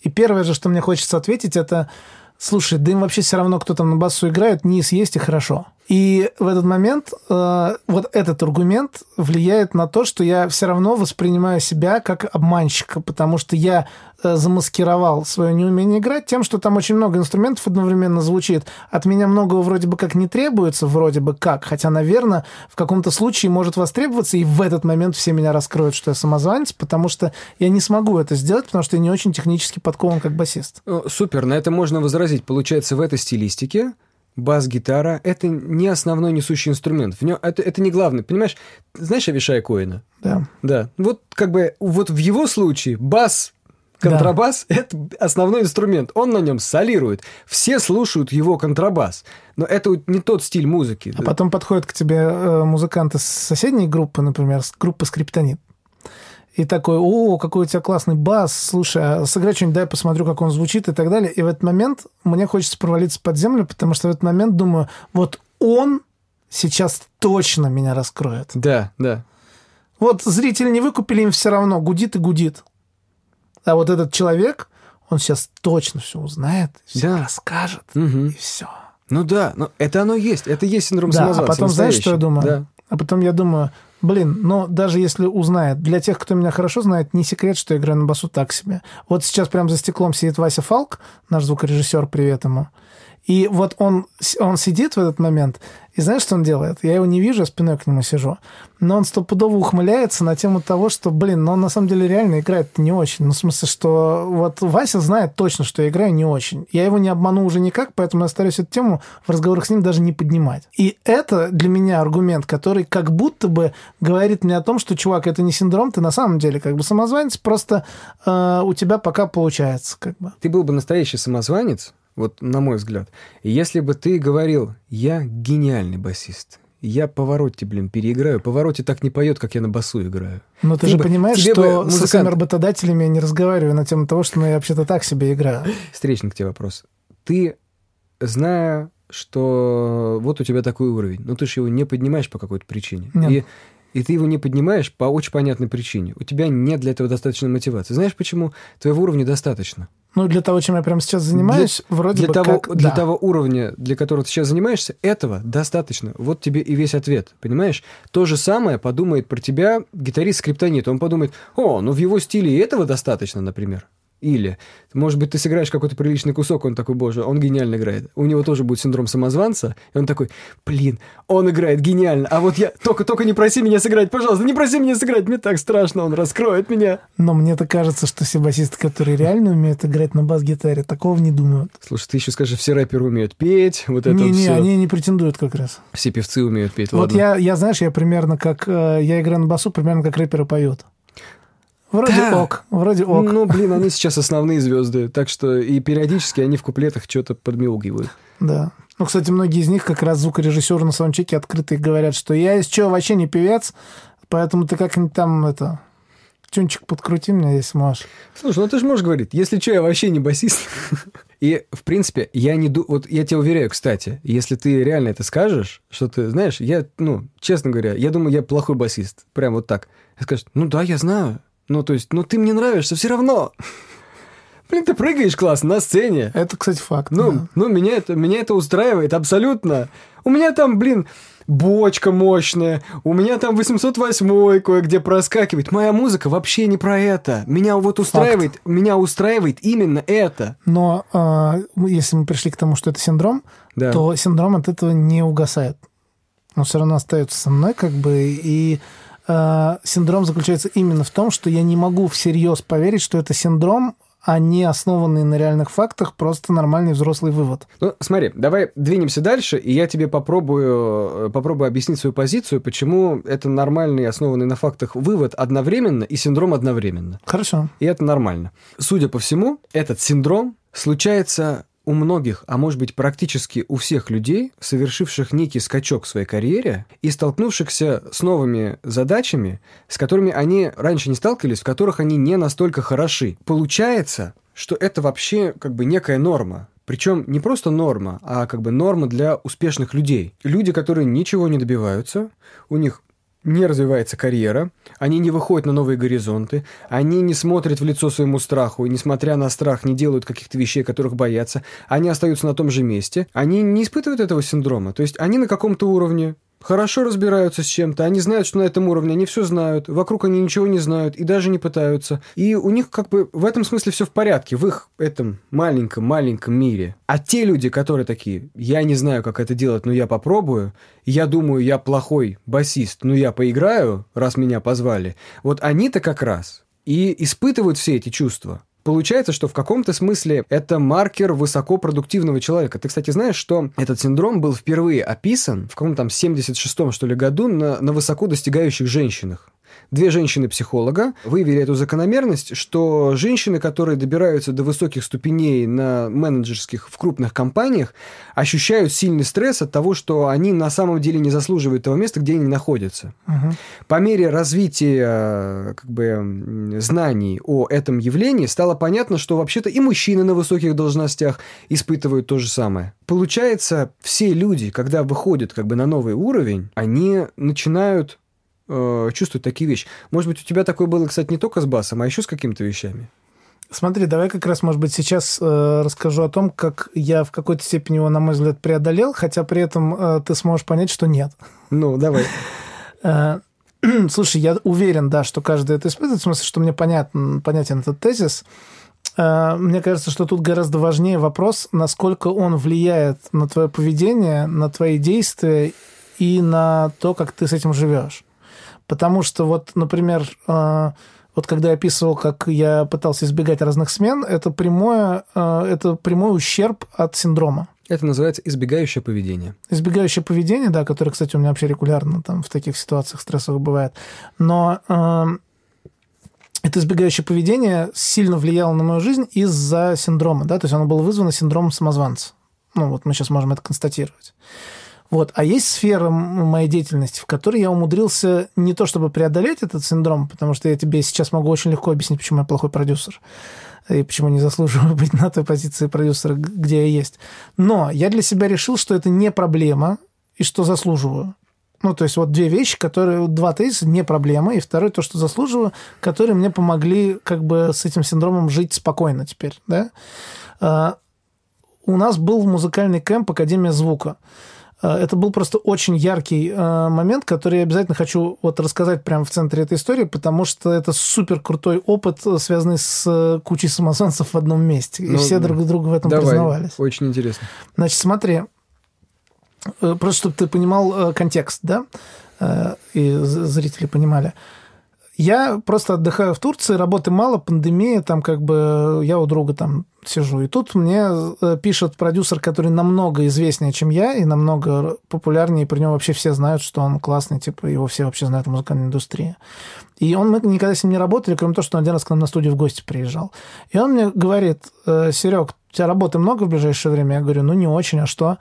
И первое же, что мне хочется ответить, это, слушай, да им вообще все равно, кто там на басу играет, низ есть и хорошо. И в этот момент э, вот этот аргумент влияет на то, что я все равно воспринимаю себя как обманщика, потому что я э, замаскировал свое неумение играть тем, что там очень много инструментов одновременно звучит. От меня многого вроде бы как не требуется, вроде бы как, хотя, наверное, в каком-то случае может востребоваться, и в этот момент все меня раскроют, что я самозванец, потому что я не смогу это сделать, потому что я не очень технически подкован как басист. О, Супер, на это можно возразить. Получается, в этой стилистике бас-гитара — это не основной несущий инструмент. В нем, это, это не главный. Понимаешь, знаешь Авишая Коина? Да. Да. Вот как бы вот в его случае бас, контрабас — это основной инструмент. Он на нем солирует. Все слушают его контрабас. Но это не тот стиль музыки. А потом подходят к тебе э, музыканты с соседней группы, например, с группы Скриптонит. И такой, о, какой у тебя классный бас, слушай, а сыграй что-нибудь, дай посмотрю, как он звучит и так далее. И в этот момент мне хочется провалиться под землю, потому что в этот момент думаю, вот он сейчас точно меня раскроет. Да, да. Вот зрители не выкупили, им все равно, гудит и гудит. А вот этот человек, он сейчас точно все узнает, все Да. расскажет, Мгм. и все. Ну да, но это оно есть. Это есть синдром Да, а самозванца. потом знаешь, что я думаю? Да. А потом я думаю, блин, но даже если узнает, для тех, кто меня хорошо знает, не секрет, что я играю на басу так себе. Вот сейчас прямо за стеклом сидит Вася Фалк, наш звукорежиссер, привет ему. И вот он, он сидит в этот момент, и знаешь, что он делает? Я его не вижу, я спиной к нему сижу. Но он стопудово ухмыляется на тему того, что, блин, ну он на самом деле реально играет не очень. Ну, в смысле, что вот Вася знает точно, что я играю не очень. Я его не обману уже никак, поэтому я стараюсь эту тему в разговорах с ним даже не поднимать. И это для меня аргумент, который как будто бы говорит мне о том, что, чувак, это не синдром, ты на самом деле как бы самозванец, просто э, у тебя пока получается как бы. Ты был бы настоящий самозванец, вот на мой взгляд, если бы ты говорил, я гениальный басист, я Поворотти, блин, переиграю. Поворотти так не поет, как я на басу играю. Но ты, Ты же бы- понимаешь, что бы со музыкант- своими работодателями я не разговариваю на тему того, что ну, я вообще-то так себе играю. Встречный к тебе вопрос. Ты, зная, что вот у тебя такой уровень, но ты же его не поднимаешь по какой-то причине. Нет. И, и ты его не поднимаешь по очень понятной причине. У тебя нет для этого достаточно мотивации. Знаешь, почему твоего уровня достаточно? Ну, для того, чем я прямо сейчас занимаюсь, вроде для бы того, как... для да. того уровня, для которого ты сейчас занимаешься, этого достаточно. Вот тебе и весь ответ, понимаешь? То же самое подумает про тебя гитарист скриптонит. Он подумает, о, ну в его стиле этого достаточно, например. Или, может быть, ты сыграешь какой-то приличный кусок, он такой, боже, он гениально играет. У него тоже будет синдром самозванца, и он такой, блин, он играет гениально, а вот я, только, только не проси меня сыграть, пожалуйста, не проси меня сыграть, мне так страшно, он раскроет меня. Но мне-то кажется, что все басисты, которые реально умеют играть на бас-гитаре, такого не думают. Слушай, ты еще скажешь, все рэперы умеют петь, вот это Не-не, все. они не претендуют как раз. Все певцы умеют петь, Вот ладно. я, я, знаешь, я примерно как... э, я играю на басу примерно как рэперы поют. Вроде Да. ок, вроде ок. Ну, блин, они сейчас основные звезды, так что и периодически они в куплетах что-то подмилгивают. Да. Ну, кстати, многие из них как раз звукорежиссеры на саундчеке открыто говорят, что я из чего вообще не певец, поэтому ты как-нибудь там это тюнчик подкрути меня, если можешь. Слушай, ну ты же можешь говорить, если что, я вообще не басист. И, в принципе, я не... ду- Вот я тебя уверяю, кстати, если ты реально это скажешь, что ты, знаешь, я, ну, честно говоря, я думаю, я плохой басист. Прям вот так. Скажешь, ну да, я знаю. Ну, то есть, ну ты мне нравишься все равно. Блин, ты прыгаешь классно на сцене. Это, кстати, факт. Ну, да. ну меня, это, меня это устраивает абсолютно. У меня там, блин, бочка мощная, у меня там 808 кое-где проскакивает. Моя музыка вообще не про это. Меня вот устраивает, меня устраивает именно это. Но э, если мы пришли к тому, что это синдром, Да. то синдром от этого не угасает. Он все равно остается со мной, как бы, и э, синдром заключается именно в том, что я не могу всерьез поверить, что это синдром, а не основанный на реальных фактах, просто нормальный взрослый вывод. Ну, смотри, давай двинемся дальше, и я тебе попробую, э, попробую объяснить свою позицию, почему это нормальный, основанный на фактах вывод одновременно и синдром одновременно. Хорошо. И это нормально. Судя по всему, этот синдром случается у многих, а может быть практически у всех людей, совершивших некий скачок в своей карьере и столкнувшихся с новыми задачами, с которыми они раньше не сталкивались, в которых они не настолько хороши. Получается, что это вообще как бы некая норма. Причем не просто норма, а как бы норма для успешных людей. Люди, которые ничего не добиваются, у них не развивается карьера, они не выходят на новые горизонты, они не смотрят в лицо своему страху, и, несмотря на страх, не делают каких-то вещей, которых боятся, они остаются на том же месте, они не испытывают этого синдрома. То есть они на каком-то уровне хорошо разбираются с чем-то, они знают, что на этом уровне они все знают, вокруг они ничего не знают и даже не пытаются. И у них как бы в этом смысле все в порядке, в их этом маленьком-маленьком мире. А те люди, которые такие, я не знаю, как это делать, но я попробую, я думаю, я плохой басист, но я поиграю, раз меня позвали, вот они-то как раз и испытывают все эти чувства. Получается, что в каком-то смысле это маркер высокопродуктивного человека. Ты, кстати, знаешь, что этот синдром был впервые описан в каком-то там 76-м, что ли, году на, на высоко достигающих женщинах. Две женщины-психолога выявили эту закономерность, что женщины, которые добираются до высоких ступеней на менеджерских в крупных компаниях, ощущают сильный стресс от того, что они на самом деле не заслуживают того места, где они находятся. Мгм. По мере развития как бы, знаний о этом явлении стало понятно, что вообще-то и мужчины на высоких должностях испытывают то же самое. Получается, все люди, когда выходят как бы на новый уровень, они начинают э, чувствовать такие вещи. Может быть, у тебя такое было, кстати, не только с басом, а еще с какими-то вещами. Смотри, давай как раз, может быть, сейчас э, расскажу о том, как я в какой-то степени его, на мой взгляд, преодолел, хотя при этом э, ты сможешь понять, что нет. Ну, давай. Э, Слушай, я уверен, да, что каждый это испытывает, в смысле, что мне понятен, понятен этот тезис. Э, Мне кажется, что тут гораздо важнее вопрос, насколько он влияет на твое поведение, на твои действия и на то, как ты с этим живешь. Потому что вот, например, э, вот когда я описывал, как я пытался избегать разных смен, это прямое, э, это прямой ущерб от синдрома. Это называется избегающее поведение. Избегающее поведение, да, которое, кстати, у меня вообще регулярно там в таких ситуациях стрессовых бывает. Но э, это избегающее поведение сильно влияло на мою жизнь из-за синдрома, да, то есть оно было вызвано синдромом самозванца. Ну, вот мы сейчас можем это констатировать. Вот. А есть сфера моей деятельности, в которой я умудрился не то чтобы преодолеть этот синдром, потому что я тебе сейчас могу очень легко объяснить, почему я плохой продюсер и почему не заслуживаю быть на той позиции продюсера, где я есть. Но я для себя решил, что это не проблема и что заслуживаю. Ну, то есть вот две вещи, которые, два тезиса, не проблема, и второй, то, что заслуживаю, которые мне помогли как бы с этим синдромом жить спокойно теперь, да. А, у нас был музыкальный кемп Академия звука. А, это был просто очень яркий а, момент, который я обязательно хочу вот рассказать прямо в центре этой истории, потому что это супер крутой опыт, связанный с кучей самосанцев в одном месте. И ну, все друг друга в этом давай, признавались. Очень интересно. Значит, смотри, Э, просто чтобы ты понимал э, контекст, да, э, и зрители понимали. Я просто отдыхаю в Турции, работы мало, пандемия, там как бы я у друга там сижу. И тут мне пишет продюсер, который намного известнее, чем я, и намного популярнее, и про него вообще все знают, что он классный, типа его все вообще знают в музыкальной индустрии. И он, мы никогда с ним не работали, кроме того, что он один раз к нам на студию в гости приезжал. И он мне говорит, Серег, у тебя работы много в ближайшее время? Я говорю, ну, не очень, а что?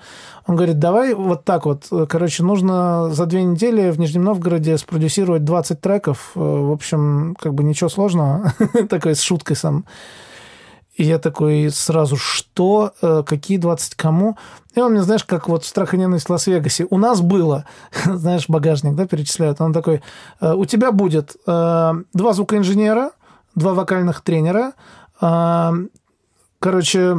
Он говорит, давай вот так вот. Короче, нужно за две недели в Нижнем Новгороде спродюсировать 20 треков. В общем, как бы ничего сложного. Такой с шуткой сам. И я такой сразу, что? Э, какие 20 кому? И он мне, знаешь, как вот «Страх и ненависть в Лас-Вегасе». У нас было, знаешь, багажник, да, перечисляют. Он такой, «Э, у тебя будет э, два звукоинженера, два вокальных тренера, Короче,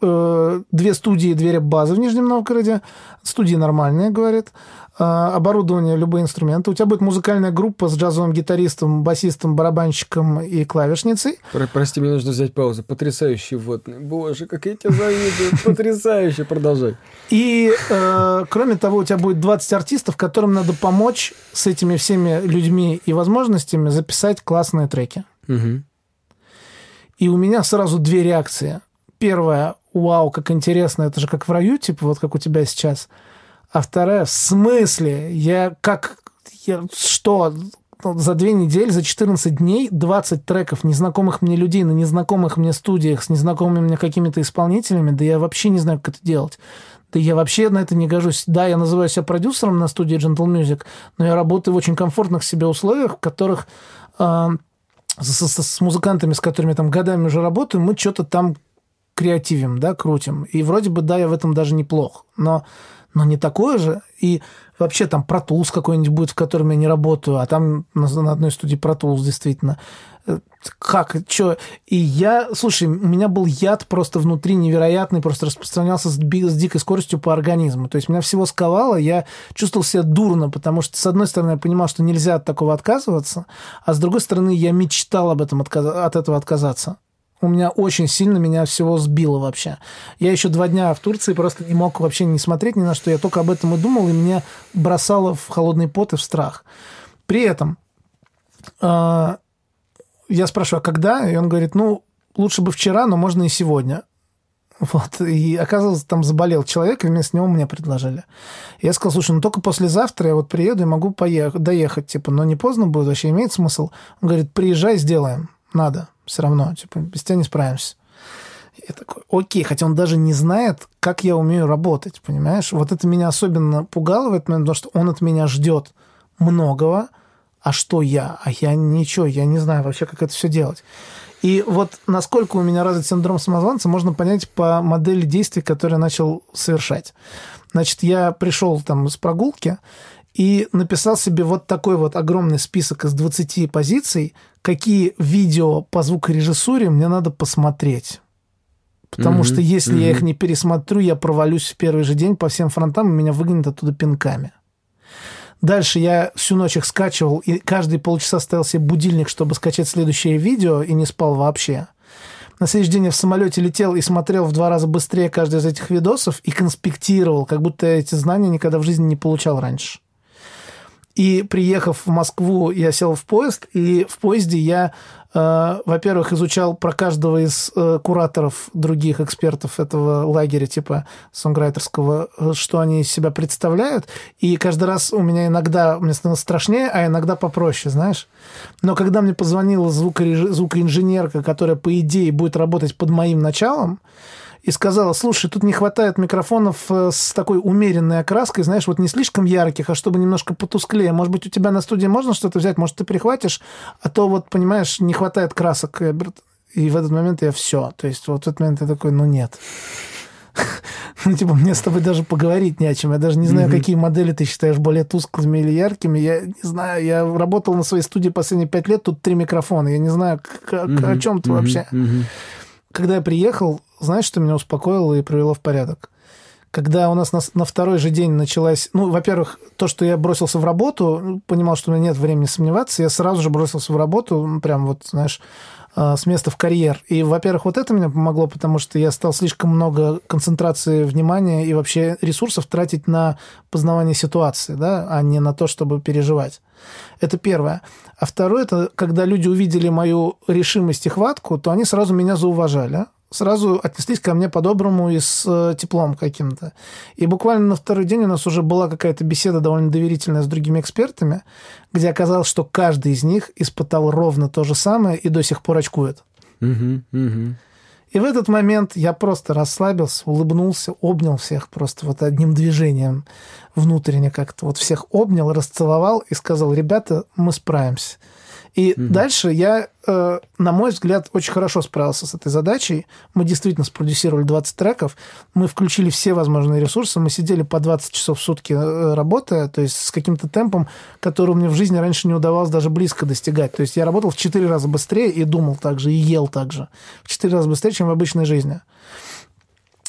э, две студии, две базы в Нижнем Новгороде. Студии нормальные, говорит. Э, оборудование, любые инструменты. У тебя будет музыкальная группа с джазовым гитаристом, басистом, барабанщиком и клавишницей. Про прости, мне нужно взять паузу. Потрясающий вводный. Боже, как я тебя завидую. Потрясающе. Продолжай. И, э, кроме того, у тебя будет 20 артистов, которым надо помочь с этими всеми людьми и возможностями записать классные треки. Угу. И у меня сразу две реакции. Первая, вау, как интересно, это же как в раю, типа вот как у тебя сейчас. А вторая, в смысле? Я как... Я, что? За две недели, за 14 дней 20 треков незнакомых мне людей на незнакомых мне студиях с незнакомыми мне какими-то исполнителями, да я вообще не знаю, как это делать. Да я вообще на это не гожусь. Да, я называю себя продюсером на студии Gentle Music, но я работаю в очень комфортных себе условиях, в которых э, с, с, с музыкантами, с которыми там годами уже работаю, мы что-то там креативим, да, крутим. И вроде бы, да, я в этом даже неплох. Но, но не такое же. И вообще там Tools какой-нибудь будет, в котором я не работаю, а там на, на одной студии Tools действительно. Как, что? И я, слушай, у меня был яд просто внутри невероятный, просто распространялся с, с дикой скоростью по организму. То есть меня всего сковало, я чувствовал себя дурно, потому что, с одной стороны, я понимал, что нельзя от такого отказываться, а с другой стороны, я мечтал об этом отказ... от этого отказаться. У меня очень сильно меня всего сбило вообще. Я еще два дня в Турции просто не мог вообще не смотреть ни на что. Я только об этом и думал, и меня бросало в холодный пот и в страх. При этом э, я спрашиваю, а когда? И он говорит, ну, лучше бы вчера, но можно и сегодня. Вот, и оказывается, там заболел человек, и вместо него мне предложили. Я сказал, слушай, ну только послезавтра я вот приеду и могу поехать, доехать, типа, но не поздно будет, вообще имеет смысл? Он говорит, приезжай, сделаем, надо, все равно, типа, без тебя не справимся. Я такой, окей, хотя он даже не знает, как я умею работать, понимаешь? Вот это меня особенно пугало в этот момент, потому что он от меня ждет многого, а что я? А я ничего, я не знаю вообще, как это все делать. И вот насколько у меня развит синдром самозванца, можно понять по модели действий, которые я начал совершать. Значит, я пришел там с прогулки и написал себе вот такой вот огромный список из 20 позиций, какие видео по звукорежиссуре мне надо посмотреть. Потому mm-hmm. что если mm-hmm. я их не пересмотрю, я провалюсь в первый же день по всем фронтам, и меня выгонят оттуда пинками. Дальше я всю ночь их скачивал, и каждые полчаса ставил себе будильник, чтобы скачать следующее видео, и не спал вообще. На следующий день я в самолете летел и смотрел в два раза быстрее каждый из этих видосов и конспектировал, как будто я эти знания никогда в жизни не получал раньше. И приехав в Москву, я сел в поезд, и в поезде я во-первых, изучал про каждого из э, кураторов, других экспертов этого лагеря, типа сонграйтерского, э, что они из себя представляют. И каждый раз у меня иногда мне становилось страшнее, а иногда попроще, знаешь. Но когда мне позвонила звукореж... звукоинженерка, которая, по идее, будет работать под моим началом, и сказала, слушай, тут не хватает микрофонов э, с такой умеренной окраской, знаешь, вот не слишком ярких, а чтобы немножко потусклее. Может быть, у тебя на студии можно что-то взять, может, ты прихватишь, а то вот, понимаешь, не хватает красок. И в этот момент я все. То есть вот в этот момент я такой, ну нет. Ну, типа, мне с тобой даже поговорить не о чем. Я даже не знаю, mm-hmm. какие модели ты считаешь более тусклыми или яркими. Я не знаю, я работал на своей студии последние пять лет, тут три микрофона. Я не знаю, mm-hmm. о чем ты mm-hmm. вообще. Когда я приехал, знаешь, что меня успокоило и привело в порядок? Когда у нас на, на второй же день началась... Ну, во-первых, то, что я бросился в работу, ну, понимал, что у меня нет времени сомневаться, я сразу же бросился в работу, ну, прям вот, знаешь, а, с места в карьер. И, во-первых, вот это мне помогло, потому что я стал слишком много концентрации внимания и вообще ресурсов тратить на познавание ситуации, да, а не на то, чтобы переживать. Это первое. А второе, это когда люди увидели мою решимость и хватку, то они сразу меня зауважали сразу отнеслись ко мне по-доброму и с э, теплом каким-то. И буквально на второй день у нас уже была какая-то беседа довольно доверительная с другими экспертами, где оказалось, что каждый из них испытал ровно то же самое и до сих пор очкует. Угу, угу. И в этот момент я просто расслабился, улыбнулся, обнял всех просто вот одним движением внутренне как-то. Вот всех обнял, расцеловал и сказал, ребята, мы справимся. И угу. дальше я, э, на мой взгляд, очень хорошо справился с этой задачей. Мы действительно спродюсировали 20 треков, мы включили все возможные ресурсы, мы сидели по 20 часов в сутки э, работая, то есть с каким-то темпом, который мне в жизни раньше не удавалось даже близко достигать. То есть я работал в 4 раза быстрее и думал так же, и ел так же. В 4 раза быстрее, чем в обычной жизни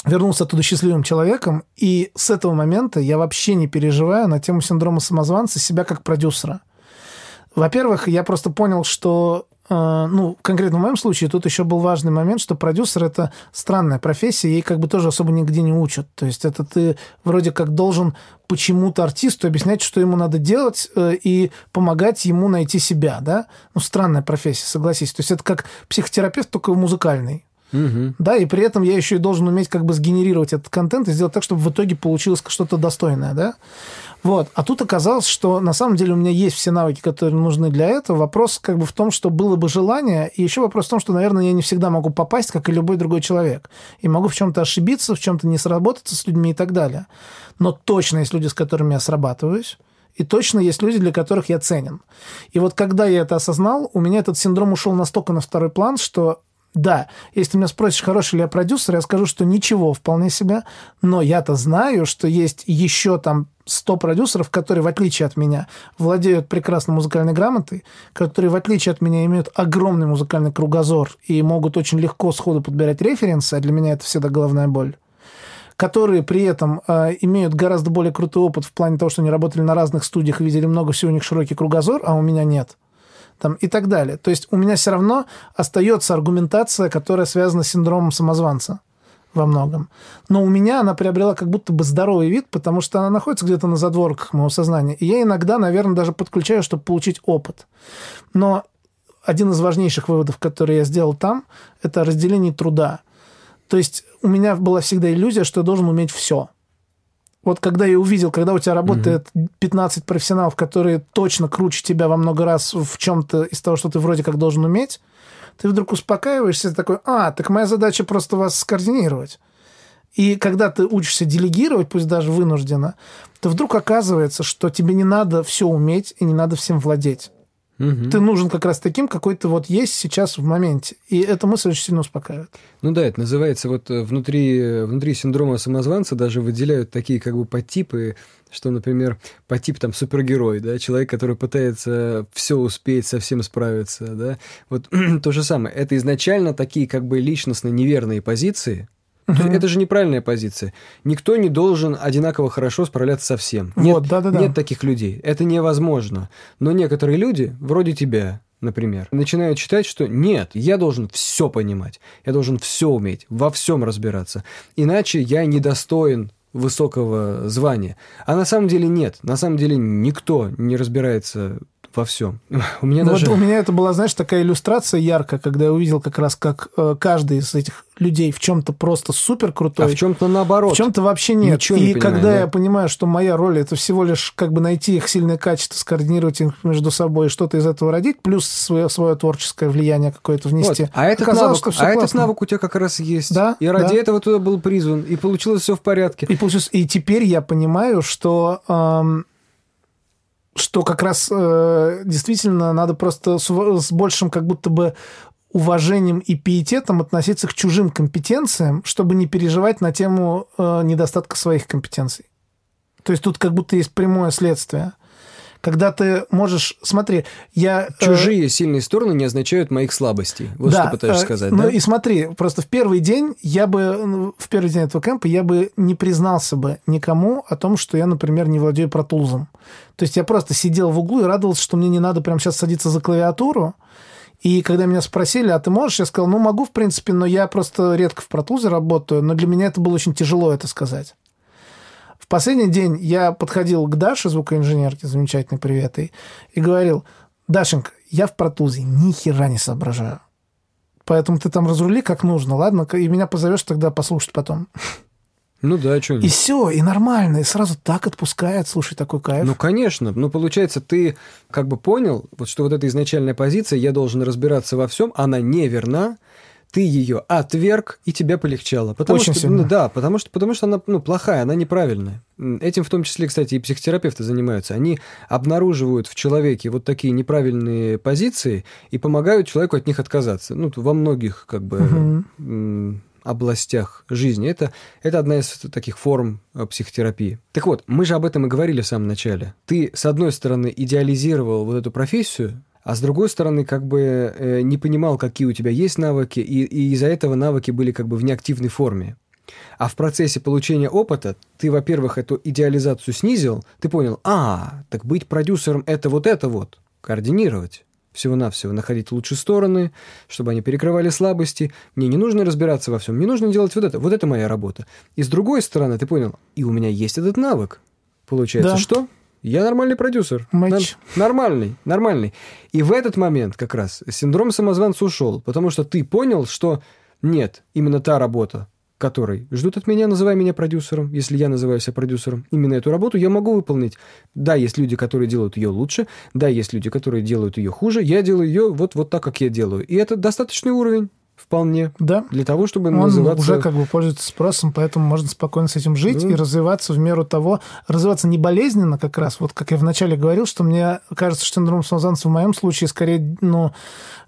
вернулся оттуда счастливым человеком, и с этого момента я вообще не переживаю на тему синдрома самозванца себя как продюсера. Во-первых, я просто понял, что э, ну, конкретно в моем случае тут еще был важный момент, что продюсер – это странная профессия, ей как бы тоже особо нигде не учат. То есть это ты вроде как должен почему-то артисту объяснять, что ему надо делать, э, и помогать ему найти себя, да? Ну, странная профессия, согласись. То есть это как психотерапевт, только музыкальный. Угу. Да, и при этом я еще и должен уметь как бы сгенерировать этот контент и сделать так, чтобы в итоге получилось что-то достойное, да. Вот. А тут оказалось, что на самом деле у меня есть все навыки, которые нужны для этого. Вопрос как бы в том, что было бы желание, и еще вопрос в том, что, наверное, я не всегда могу попасть, как и любой другой человек. И могу в чем-то ошибиться, в чем-то не сработаться с людьми и так далее. Но точно есть люди, с которыми я срабатываюсь. И точно есть люди, для которых я ценен. И вот когда я это осознал, у меня этот синдром ушел настолько на второй план, что да, если ты меня спросишь, хороший ли я продюсер, я скажу, что ничего, вполне себе. Но я-то знаю, что есть еще там 100 продюсеров, которые, в отличие от меня, владеют прекрасной музыкальной грамотой, которые, в отличие от меня, имеют огромный музыкальный кругозор и могут очень легко сходу подбирать референсы, а для меня это всегда головная боль которые при этом э, имеют гораздо более крутой опыт в плане того, что они работали на разных студиях видели много всего, у них широкий кругозор, а у меня нет там, и так далее. То есть у меня все равно остается аргументация, которая связана с синдромом самозванца во многом. Но у меня она приобрела как будто бы здоровый вид, потому что она находится где-то на задворках моего сознания. И я иногда, наверное, даже подключаю, чтобы получить опыт. Но один из важнейших выводов, который я сделал там, это разделение труда. То есть у меня была всегда иллюзия, что я должен уметь все вот когда я увидел, когда у тебя работает 15 профессионалов, которые точно круче тебя во много раз в чем-то из того, что ты вроде как должен уметь, ты вдруг успокаиваешься такой, а, так моя задача просто вас скоординировать. И когда ты учишься делегировать, пусть даже вынужденно, то вдруг оказывается, что тебе не надо все уметь и не надо всем владеть. Угу. Ты нужен как раз таким, какой ты вот есть сейчас в моменте. И эта мысль очень сильно успокаивает. Ну да, это называется вот э, внутри, э, внутри синдрома самозванца даже выделяют такие как бы подтипы, что, например, подтип там супергерой, да, человек, который пытается все успеть, со всем справиться, да. Вот то же самое. Это изначально такие как бы личностно неверные позиции, Угу. Это же неправильная позиция. Никто не должен одинаково хорошо справляться со всем. Нет, да, да, да. нет таких людей. Это невозможно. Но некоторые люди, вроде тебя, например, начинают считать, что нет, я должен все понимать, я должен все уметь, во всем разбираться. Иначе я недостоин высокого звания. А на самом деле нет. На самом деле никто не разбирается во всем. У меня Ну, даже... Вот у меня это была, знаешь, такая иллюстрация яркая, когда я увидел как раз, как э, каждый из этих людей в чем-то просто супер крутой, А в чем-то наоборот. в чем-то вообще нет. Ничего не и понимаю, когда да. я понимаю, что моя роль это всего лишь как бы найти их сильные качества, скоординировать их между собой и что-то из этого родить, плюс свое, свое творческое влияние какое-то Вот. внести. А, этот навык, а этот классно. навык у тебя как раз есть. Да, И ради да. этого туда был призван. И получилось все в порядке. И, получилось- и теперь я понимаю, что, эм, что как раз э, действительно надо просто с, с большим как будто бы уважением и пиететом относиться к чужим компетенциям, чтобы не переживать на тему э, недостатка своих компетенций. То есть тут как будто есть прямое следствие. Когда ты можешь... Смотри, я... э, Чужие сильные стороны не означают моих слабостей. Вот да, что пытаешься э, сказать, ну да? и смотри, просто в первый день я бы, ну, в первый день этого кемпа я бы не признался бы никому о том, что я, например, не владею протулзом. То есть я просто сидел в углу и радовался, что мне не надо прямо сейчас садиться за клавиатуру. И когда меня спросили, а ты можешь, я сказал, ну могу, в принципе, но я просто редко в протулзе работаю, но для меня это было очень тяжело это сказать. В последний день я подходил к Даше, звукоинженерке, замечательный привет, ей, и говорил, Дашенька, я в протузе ни хера не соображаю. Поэтому ты там разрули как нужно, ладно? И меня позовешь тогда послушать потом. Ну да, что И все, и нормально, и сразу так отпускает, слушай, такой кайф. Ну, конечно. Ну, получается, ты как бы понял, вот что вот эта изначальная позиция, я должен разбираться во всем, она неверна, ты ее отверг, и тебе полегчало. Потому Очень что, сильно. Ну, да, потому что, потому что она ну, плохая, она неправильная. Этим в том числе, кстати, и психотерапевты занимаются. Они обнаруживают в человеке вот такие неправильные позиции и помогают человеку от них отказаться. Ну, во многих как бы м, областях жизни. Это, это одна из таких форм э, психотерапии. Так вот, мы же об этом и говорили в самом начале. Ты, с одной стороны, идеализировал вот эту профессию, а с другой стороны, как бы э, не понимал, какие у тебя есть навыки, и, и из-за этого навыки были как бы в неактивной форме. А в процессе получения опыта ты, во-первых, эту идеализацию снизил, ты понял, а, так быть продюсером – это вот это вот, координировать всего-навсего, находить лучшие стороны, чтобы они перекрывали слабости. Мне не нужно разбираться во всем, мне нужно делать вот это. Вот это моя работа. И с другой стороны, ты понял, и у меня есть этот навык. Получается, Да. что? Я нормальный продюсер. Матч. Нормальный, нормальный. И в этот момент как раз синдром самозванца ушел, потому что ты понял, что нет, именно та работа, которой ждут от меня, называя меня продюсером, если я называю себя продюсером, именно эту работу я могу выполнить. Да, есть люди, которые делают ее лучше, да, есть люди, которые делают ее хуже, я делаю ее вот, вот так, как я делаю. И это достаточный уровень, вполне, Да. для того, чтобы Он называться... уже как бы пользуется спросом, поэтому можно спокойно с этим жить Ну. и развиваться в меру того, развиваться не болезненно как раз. Вот как я вначале говорил, что мне кажется, что синдром самозванца в моем случае скорее ну,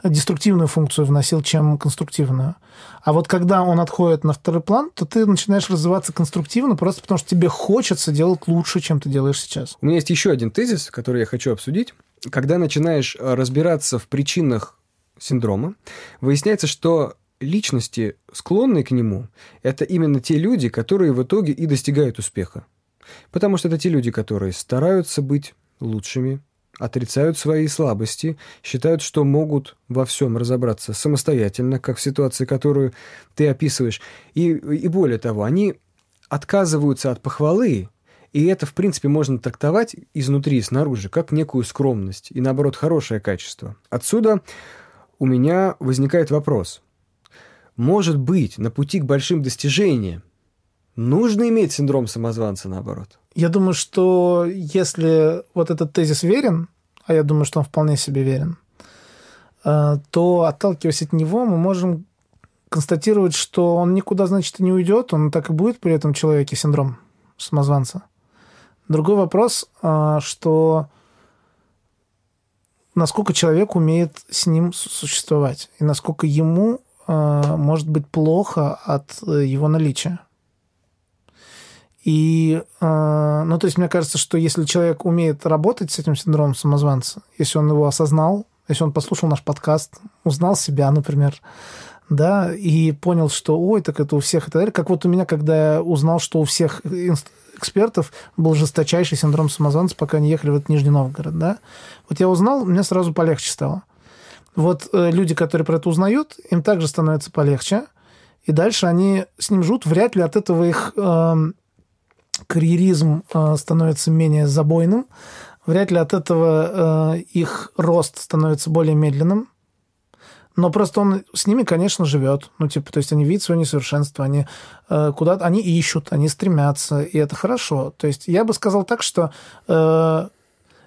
деструктивную функцию вносил, чем конструктивную. А вот когда он отходит на второй план, то ты начинаешь развиваться конструктивно, просто потому что тебе хочется делать лучше, чем ты делаешь сейчас. У меня есть еще один тезис, который я хочу обсудить. Когда начинаешь э, разбираться в причинах синдрома, выясняется, что личности, склонные к нему, это именно те люди, которые в итоге и достигают успеха. Потому что это те люди, которые стараются быть лучшими, отрицают свои слабости, считают, что могут во всем разобраться самостоятельно, как в ситуации, которую ты описываешь. И, и более того, они отказываются от похвалы, и это, в принципе, можно трактовать изнутри и снаружи, как некую скромность и, наоборот, хорошее качество. Отсюда у меня возникает вопрос. Может быть, на пути к большим достижениям нужно иметь синдром самозванца, наоборот? Я думаю, что если вот этот тезис верен, а я думаю, что он вполне себе верен, э, то, отталкиваясь от него, мы можем констатировать, что он никуда, значит, и не уйдет, он так и будет при этом человеке синдром самозванца. Другой вопрос, э, что насколько человек умеет с ним су- существовать, и насколько ему э, может быть плохо от э, его наличия. И, э, ну, то есть, мне кажется, что если человек умеет работать с этим синдромом самозванца, если он его осознал, если он послушал наш подкаст, узнал себя, например, да, и понял, что, ой, так это у всех далее. Как вот у меня, когда я узнал, что у всех экспертов был жесточайший синдром самозванца, пока они ехали в этот Нижний Новгород, да. Вот я узнал, мне сразу полегче стало. Вот э, люди, которые про это узнают, им также становится полегче, и дальше они с ним живут, вряд ли от этого их эм, карьеризм э, становится менее забойным, вряд ли от этого э, их рост становится более медленным. Но просто он с ними, конечно, живет. Ну, типа, то есть они видят свое несовершенство, они э, куда-то, они ищут, они стремятся, и это хорошо. То есть я бы сказал так, что э,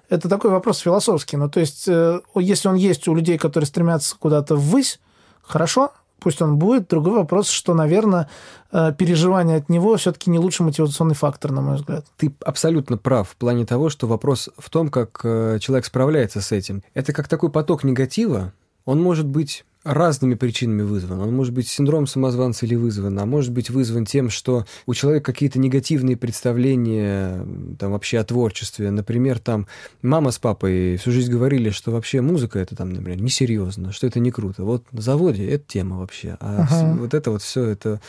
это такой вопрос философский. Ну, то есть, э, если он есть у людей, которые стремятся куда-то ввысь, хорошо, пусть он будет. Другой вопрос, что, наверное, э, переживание от него все-таки не лучший мотивационный фактор, на мой взгляд. Ты абсолютно прав в плане того, что вопрос в том, как э, человек справляется с этим. Это как такой поток негатива, он может быть разными причинами вызван. Он может быть синдром самозванца или вызван, а может быть вызван тем, что у человека какие-то негативные представления там вообще о творчестве. Например, там мама с папой всю жизнь говорили, что вообще музыка это там, например, несерьезно, что это не круто. Вот на заводе это тема вообще. А ага. вот это вот все это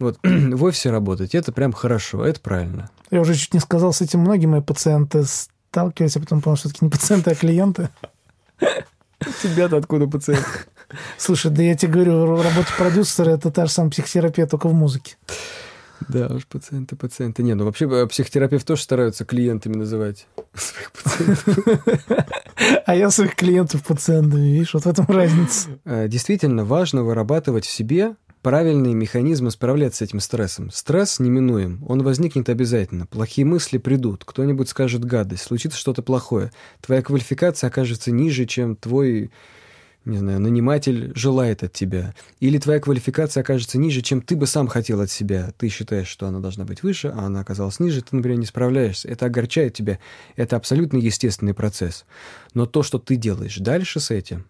вот в офисе работать, это прям хорошо, это правильно. Я уже чуть не сказал, с этим многие мои пациенты сталкивались, а потом понял, что это не пациенты, а клиенты. Тебя-то откуда пациент? Слушай, да я тебе говорю, работа продюсера – это та же самая психотерапия, только в музыке. Да уж, пациенты, пациенты. Не, ну вообще э, психотерапевт тоже стараются клиентами называть своих пациентов. А я своих клиентов пациентами, видишь, вот в этом разница. Э, действительно важно вырабатывать в себе правильные механизмы справляться с этим стрессом. Стресс неминуем, он возникнет обязательно. Плохие мысли придут, кто-нибудь скажет гадость, случится что-то плохое. Твоя квалификация окажется ниже, чем твой не знаю, наниматель желает от тебя, или твоя квалификация окажется ниже, чем ты бы сам хотел от себя. Ты считаешь, что она должна быть выше, а она оказалась ниже, ты, например, не справляешься. Это огорчает тебя. Это абсолютно естественный процесс. Но то, что ты делаешь дальше с этим,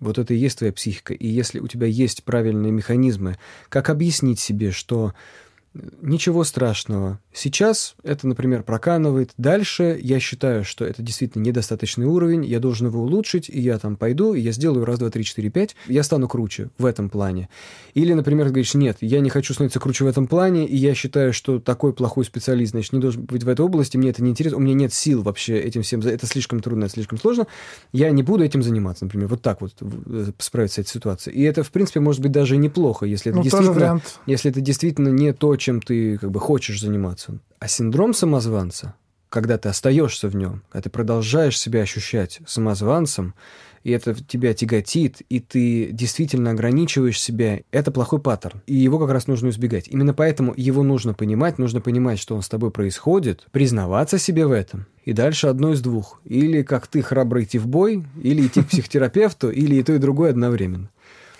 вот это и есть твоя психика. И если у тебя есть правильные механизмы, как объяснить себе, что Ничего страшного. Сейчас это, например, проканывает. Дальше я считаю, что это действительно недостаточный уровень, я должен его улучшить, и я там пойду, и я сделаю раз, два, три, четыре, пять, я стану круче в этом плане. Или, например, ты говоришь, нет, я не хочу становиться круче в этом плане, и я считаю, что такой плохой специалист, значит, не должен быть в этой области, мне это не интересно, у меня нет сил вообще этим всем, это слишком трудно, это слишком сложно, я не буду этим заниматься, например, вот так вот э, справиться с этой ситуацией. И это, в принципе, может быть даже неплохо, если это, ну, действительно, если это действительно не то, чем ты как бы хочешь заниматься. А синдром самозванца, когда ты остаешься в нем, когда ты продолжаешь себя ощущать самозванцем, и это тебя тяготит, и ты действительно ограничиваешь себя, это плохой паттерн. И его как раз нужно избегать. Именно поэтому его нужно понимать, нужно понимать, что он с тобой происходит, признаваться себе в этом. И дальше одно из двух. Или как ты храбро идти в бой, или идти к психотерапевту, или и то, и другое одновременно.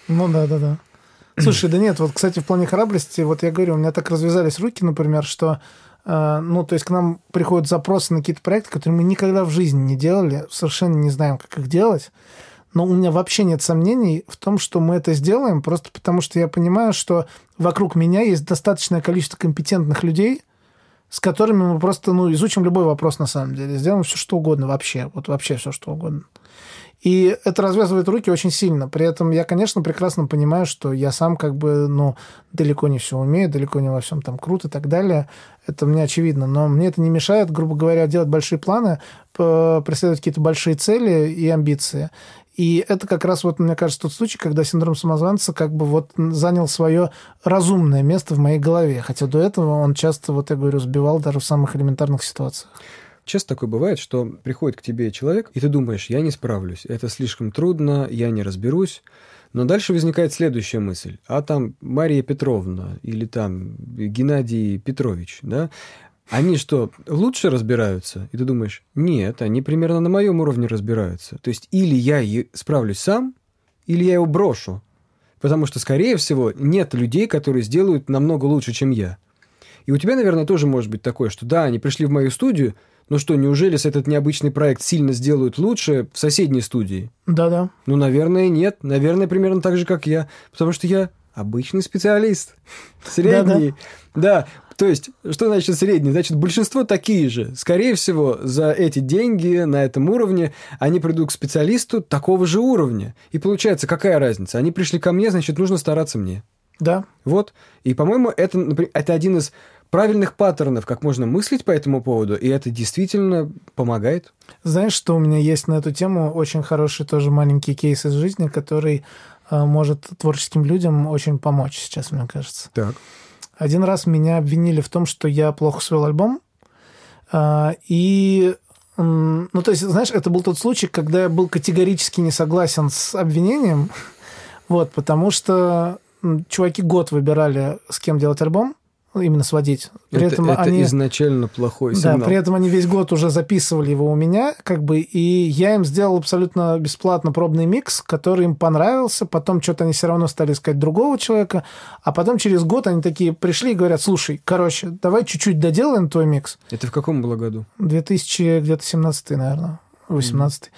Ну да, да, да. Слушай, да нет, вот, кстати, в плане храбрости, вот я говорю, у меня так развязались руки, например, что э, ну, то есть к нам приходят запросы на какие-то проекты, которые мы никогда в жизни не делали, совершенно не знаем, как их делать. Но у меня вообще нет сомнений в том, что мы это сделаем, просто потому что я понимаю, что вокруг меня есть достаточное количество компетентных людей, с которыми мы просто ну, изучим любой вопрос на самом деле, сделаем все, что угодно вообще, вот вообще все, что угодно. И это развязывает руки очень сильно. При этом я, конечно, прекрасно понимаю, что я сам как бы, ну, далеко не все умею, далеко не во всем там крут и так далее. Это мне очевидно. Но мне это не мешает, грубо говоря, делать большие планы, преследовать какие-то большие цели и амбиции. И это как раз, вот, мне кажется, тот случай, когда синдром самозванца как бы вот занял свое разумное место в моей голове. Хотя до этого он часто, вот я говорю, сбивал даже в самых элементарных ситуациях. Часто такое бывает, что приходит к тебе человек, и ты думаешь, я не справлюсь, это слишком трудно, я не разберусь. Но дальше возникает следующая мысль. А там Мария Петровна или там Геннадий Петрович, да, они что, лучше разбираются? И ты думаешь, нет, они примерно на моем уровне разбираются. То есть или я справлюсь сам, или я его брошу. Потому что, скорее всего, нет людей, которые сделают намного лучше, чем я. И у тебя, наверное, тоже может быть такое, что да, они пришли в мою студию, ну что, неужели с этот необычный проект сильно сделают лучше в соседней студии? Да-да. Ну, наверное, нет. Наверное, примерно так же, как я. Потому что я обычный специалист. Средний. Да, то есть, что значит средний? Значит, большинство такие же. Скорее всего, за эти деньги на этом уровне они придут к специалисту такого же уровня. И получается, какая разница? Они пришли ко мне, значит, нужно стараться мне. Да. Вот. И, по-моему, это, например, это один из правильных паттернов, как можно мыслить по этому поводу, и это действительно помогает. Знаешь, что у меня есть на эту тему очень хороший тоже маленький кейс из жизни, который э, может творческим людям очень помочь сейчас, мне кажется. Так. Один раз меня обвинили в том, что я плохо свел альбом, э, и ну, то есть, знаешь, это был тот случай, когда я был категорически не согласен с обвинением, вот, потому что чуваки год выбирали, с кем делать альбом, ну, именно сводить. При это, этом это они... изначально плохой Да, сигнал. при этом они весь год уже записывали его у меня, как бы, и я им сделал абсолютно бесплатно пробный микс, который им понравился, потом что-то они все равно стали искать другого человека, а потом через год они такие пришли и говорят, слушай, короче, давай чуть-чуть доделаем твой микс. Это в каком было году? 2000, где-то 17 наверное, 18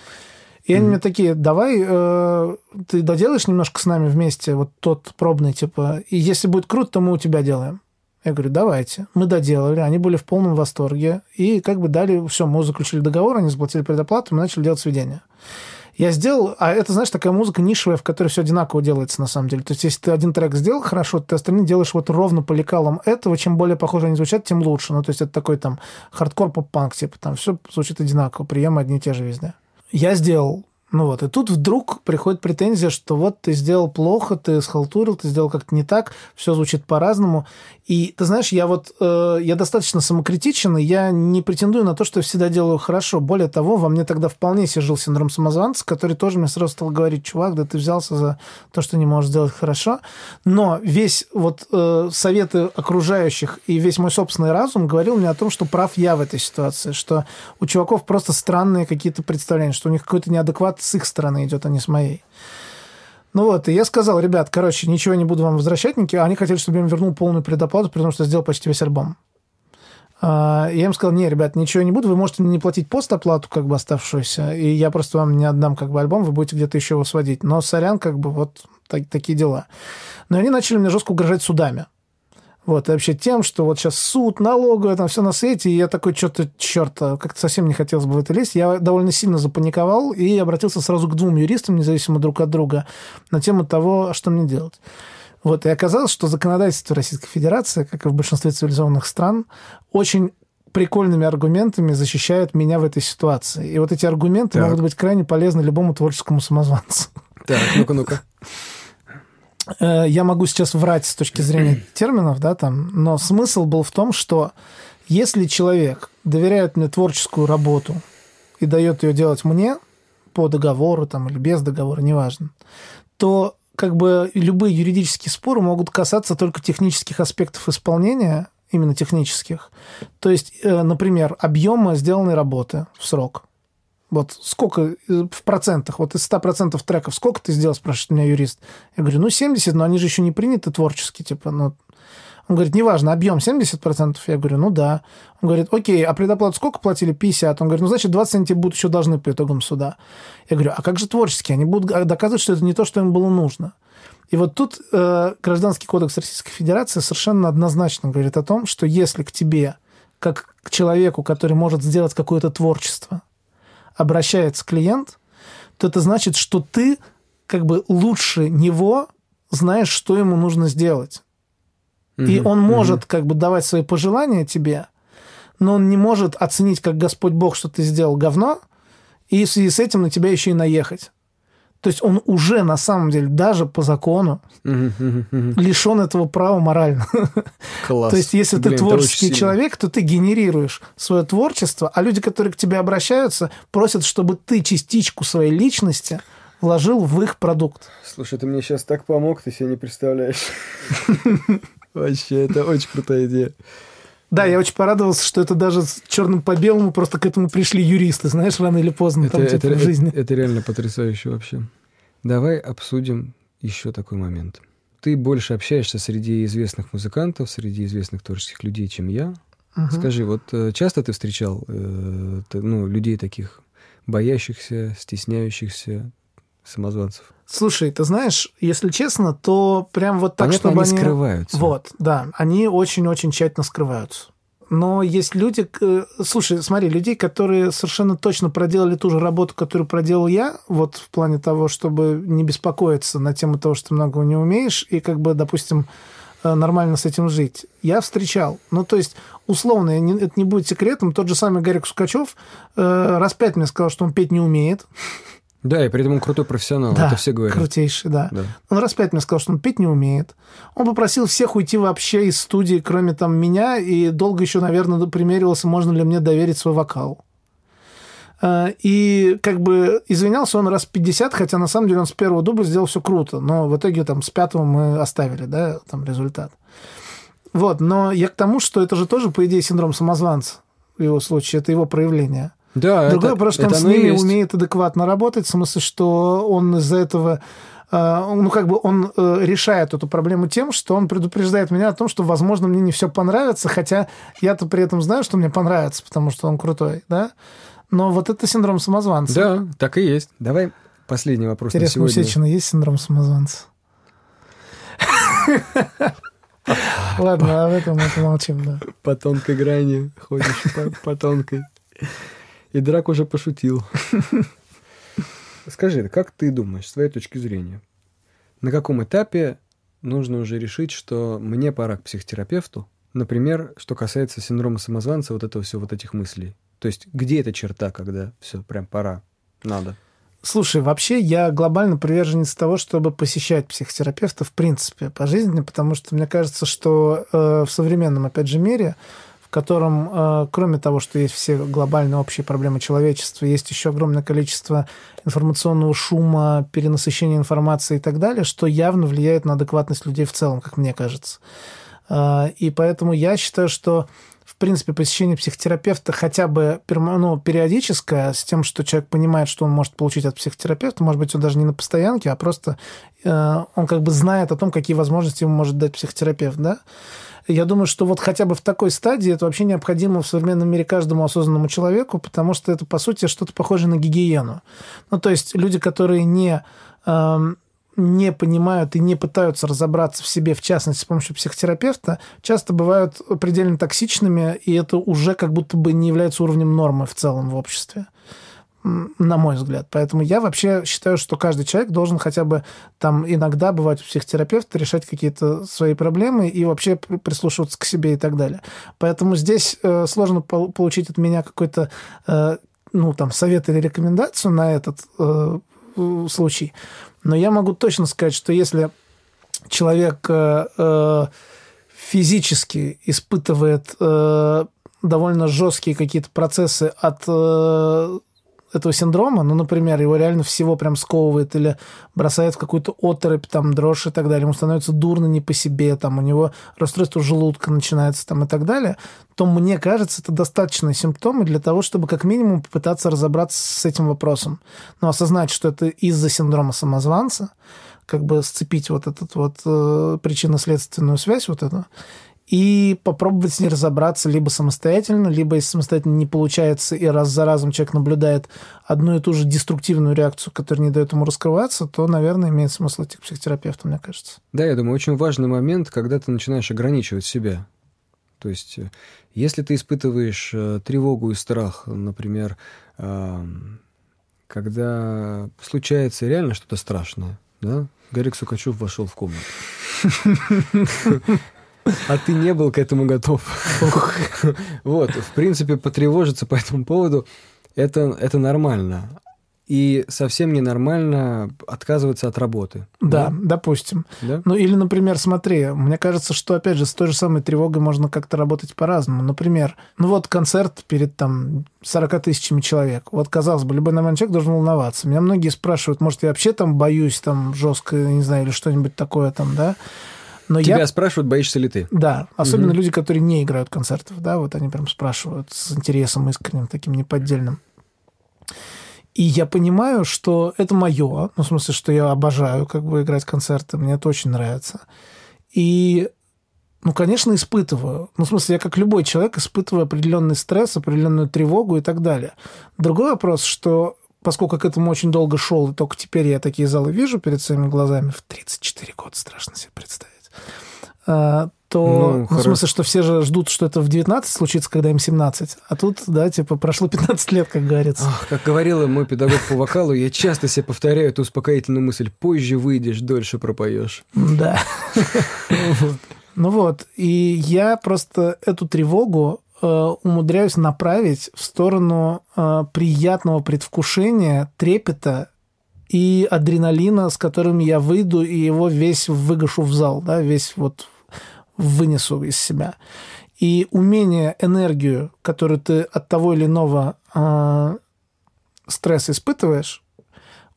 И они мне такие, давай э, ты доделаешь немножко с нами вместе вот тот пробный, типа, и если будет круто, то мы у тебя делаем. Я говорю, давайте. Мы доделали, они были в полном восторге. И как бы дали, все, мы заключили договор, они заплатили предоплату, мы начали делать сведения. Я сделал, а это, знаешь, такая музыка нишевая, в которой все одинаково делается на самом деле. То есть, если ты один трек сделал хорошо, ты остальные делаешь вот ровно по лекалам этого. Чем более похоже они звучат, тем лучше. Ну, то есть, это такой там хардкор поп-панк, типа там все звучит одинаково, приемы одни и те же везде. Я сделал ну вот, и тут вдруг приходит претензия, что вот ты сделал плохо, ты схалтурил, ты сделал как-то не так, все звучит по-разному. И ты знаешь, я вот, э, я достаточно самокритичен, и я не претендую на то, что всегда делаю хорошо. Более того, во мне тогда вполне сижил синдром самозванца, который тоже мне сразу стал говорить, чувак, да ты взялся за то, что не можешь сделать хорошо. Но весь вот э, советы окружающих и весь мой собственный разум говорил мне о том, что прав я в этой ситуации, что у чуваков просто странные какие-то представления, что у них какой-то неадекват с их стороны идет, а не с моей. Ну вот, и я сказал, ребят, короче, ничего не буду вам возвращать, никакие. они хотели, чтобы я им вернул полную предоплату, потому что сделал почти весь альбом. А, Я им сказал, не, ребят, ничего не буду, вы можете не платить постоплату, как бы оставшуюся, и я просто вам не отдам как бы альбом, вы будете где-то еще его сводить. Но сорян, как бы вот так, такие дела. Но они начали мне жестко угрожать судами. Вот, и вообще тем, что вот сейчас суд, налоговая, там все на свете, и я такой, что-то, черт, как-то совсем не хотелось бы в это лезть. Я довольно сильно запаниковал и обратился сразу к двум юристам, независимо друг от друга, на тему того, что мне делать. Вот, и оказалось, что законодательство Российской Федерации, как и в большинстве цивилизованных стран, очень прикольными аргументами защищает меня в этой ситуации. И вот эти аргументы Так. могут быть крайне полезны любому творческому самозванцу. Так, ну-ка, ну-ка. Э, я могу сейчас врать с точки зрения терминов, да, там, но смысл был в том, что если человек доверяет мне творческую работу и дает ее делать мне по договору там, или без договора, неважно, то как бы любые юридические споры могут касаться только технических аспектов исполнения, именно технических. То есть, э, например, объема сделанной работы в срок. Вот сколько э, в процентах, вот из 100% треков, сколько ты сделал, спрашивает меня юрист. Я говорю, ну 70, но они же еще не приняты творчески, типа, ну... Он говорит, неважно, объем 70%? Я говорю, ну да. Он говорит, окей, а предоплату сколько платили? 50. Он говорит, ну значит 20 они тебе будут еще должны по итогам суда. Я говорю, а как же творческие? Они будут доказывать, что это не то, что им было нужно. И вот тут э, Гражданский кодекс Российской Федерации совершенно однозначно говорит о том, что если к тебе, как к человеку, который может сделать какое-то творчество, обращается клиент, то это значит, что ты как бы лучше него знаешь, что ему нужно сделать. И Мгм, он может как бы давать свои пожелания тебе, но он не может оценить как Господь Бог, что ты сделал говно, и в связи с этим на тебя еще и наехать. То есть он уже на самом деле даже по закону лишен этого права морально. Класс. То есть, если Блин, ты творческий сильно. человек, то ты генерируешь свое творчество, а люди, которые к тебе обращаются, просят, чтобы ты частичку своей личности вложил в их продукт. Слушай, ты мне сейчас так помог, ты себе не представляешь. Вообще, это очень крутая идея. Да, я очень порадовался, что это даже с черным по белому просто к этому пришли юристы, знаешь, рано или поздно Это, там типа, это- в жизни. это- это реально потрясающе вообще. Давай обсудим еще такой момент. Ты больше общаешься среди известных музыкантов, среди известных творческих людей, чем я. Мгм. Скажи, вот э, часто ты встречал э, ну, людей таких боящихся, стесняющихся самозванцев? Слушай, ты знаешь, если честно, то прям вот так, Понятно, чтобы они они... скрываются. Вот, да, они очень-очень тщательно скрываются. Но есть люди, к- слушай, смотри, людей, которые совершенно точно проделали ту же работу, которую проделал я, вот в плане того, чтобы не беспокоиться на тему того, что ты многого не умеешь, и как бы, допустим, э, нормально с этим жить. Я встречал. Ну, то есть, условно, не- это не будет секретом, тот же самый Гарик Сукачев э, раз пять мне сказал, что он петь не умеет. Да, и при этом он крутой профессионал, да, это все говорят. крутейший, да. Да. Он раз пять мне сказал, что он петь не умеет. Он попросил всех уйти вообще из студии, кроме там меня, и долго еще, наверное, примеривался, можно ли мне доверить свой вокал. Э, и как бы извинялся он раз 50, хотя на самом деле он с первого дубля сделал все круто. Но в итоге там с пятого мы оставили, да, там результат. Вот, но я к тому, что это же тоже, по идее, синдром самозванца в его случае, это его проявление. Да, Другое это, вопрос, что он это с оно и ними есть. умеет адекватно работать, в смысле, что он из-за этого э, ну, как бы он э, решает эту проблему тем, что он предупреждает меня о том, что, возможно, мне не все понравится, хотя я-то при этом знаю, что мне понравится, потому что он крутой, да? Но вот это синдром самозванца. Да, так и есть. Давай последний вопрос Интересно, у на сегодня. Сечина есть синдром самозванца? Ладно, об этом мы помолчим, да. По тонкой грани ходишь по тонкой. И Драк уже пошутил. Скажи, как ты думаешь, с твоей точки зрения, на каком этапе нужно уже решить, что мне пора к психотерапевту? Например, что касается синдрома самозванца, вот этого все, вот этих мыслей. То есть, где эта черта, когда все, прям пора, надо? Слушай, вообще я глобально приверженец того, чтобы посещать психотерапевта в принципе по жизни, потому что мне кажется, что э, в современном, опять же, мире, котором, э, кроме того, что есть все глобальные общие проблемы человечества, есть еще огромное количество информационного шума, перенасыщения информации и так далее, что явно влияет на адекватность людей в целом, как мне кажется. Э, и поэтому я считаю, что в принципе, посещение психотерапевта хотя бы ну, периодическое, с тем, что человек понимает, что он может получить от психотерапевта, может быть, он даже не на постоянке, а просто э, он как бы знает о том, какие возможности ему может дать психотерапевт, да? Я думаю, что вот хотя бы в такой стадии это вообще необходимо в современном мире каждому осознанному человеку, потому что это, по сути, что-то похоже на гигиену. Ну, то есть люди, которые не эм, не понимают и не пытаются разобраться в себе, в частности, с помощью психотерапевта, часто бывают предельно токсичными, и это уже как будто бы не является уровнем нормы в целом в обществе на мой взгляд. Поэтому я вообще считаю, что каждый человек должен хотя бы там иногда бывать у психотерапевта, решать какие-то свои проблемы и вообще при- прислушиваться к себе и так далее. Поэтому здесь э, сложно пол- получить от меня какой-то э, ну, там, совет или рекомендацию на этот э, случай. Но я могу точно сказать, что если человек э, э, физически испытывает э, довольно жесткие какие-то процессы от э, этого синдрома, ну, например, его реально всего прям сковывает или бросает в какую-то оторопь, там, дрожь и так далее, ему становится дурно не по себе, там, у него расстройство желудка начинается там и так далее, то, мне кажется, это достаточные симптомы для того, чтобы как минимум попытаться разобраться с этим вопросом. Но осознать, что это из-за синдрома самозванца, как бы сцепить вот эту вот э, причинно-следственную связь вот эту, и попробовать с ней разобраться либо самостоятельно, либо если самостоятельно не получается, и раз за разом человек наблюдает одну и ту же деструктивную реакцию, которая не дает ему раскрываться, то, наверное, имеет смысл идти к психотерапевту, мне кажется. Да, я думаю, очень важный момент, когда ты начинаешь ограничивать себя. То есть, э, если ты испытываешь э, тревогу и страх, например, когда случается реально что-то страшное, да, Гарик Сукачев вошел в комнату. А ты не был к этому готов. Вот, в принципе, потревожиться по этому поводу это, это нормально. И совсем ненормально отказываться от работы. Да, допустим. Да? Ну или, например, смотри, мне кажется, что, опять же, с той же самой тревогой можно как-то работать по-разному. Например, ну вот концерт перед там 40 тысячами человек. Вот, казалось бы, любой нормальный человек должен волноваться. Меня многие спрашивают, может, я вообще там боюсь там жестко, не знаю, или что-нибудь такое там, да? Но Тебя я спрашивают, боишься ли ты? Да, особенно Мгм. люди, которые не играют концертов, да, вот они прям спрашивают с интересом искренним, таким неподдельным. И я понимаю, что это мое, ну, в смысле, что я обожаю как бы играть концерты, мне это очень нравится. И, ну, конечно, испытываю. Ну, в смысле, я как любой человек испытываю определенный стресс, определенную тревогу и так далее. Другой вопрос, что поскольку к этому очень долго шел, и только теперь я такие залы вижу перед своими глазами, в 34 года страшно себе представить, а, то, Ну, ну, в смысле, что все же ждут, что это в 19 случится, когда им 17. А тут, да, типа, прошло 15 лет, как говорится. Ах, как говорила мой педагог по вокалу, я часто себе повторяю эту успокоительную мысль. Позже выйдешь, дольше пропоешь. Да. Ну вот, и я просто эту тревогу э, умудряюсь направить в сторону э, приятного предвкушения, трепета и адреналина, с которым я выйду и его весь выгашу в зал, да, весь вот вынесу из себя. И умение, энергию, которую ты от того или иного э, стресс испытываешь,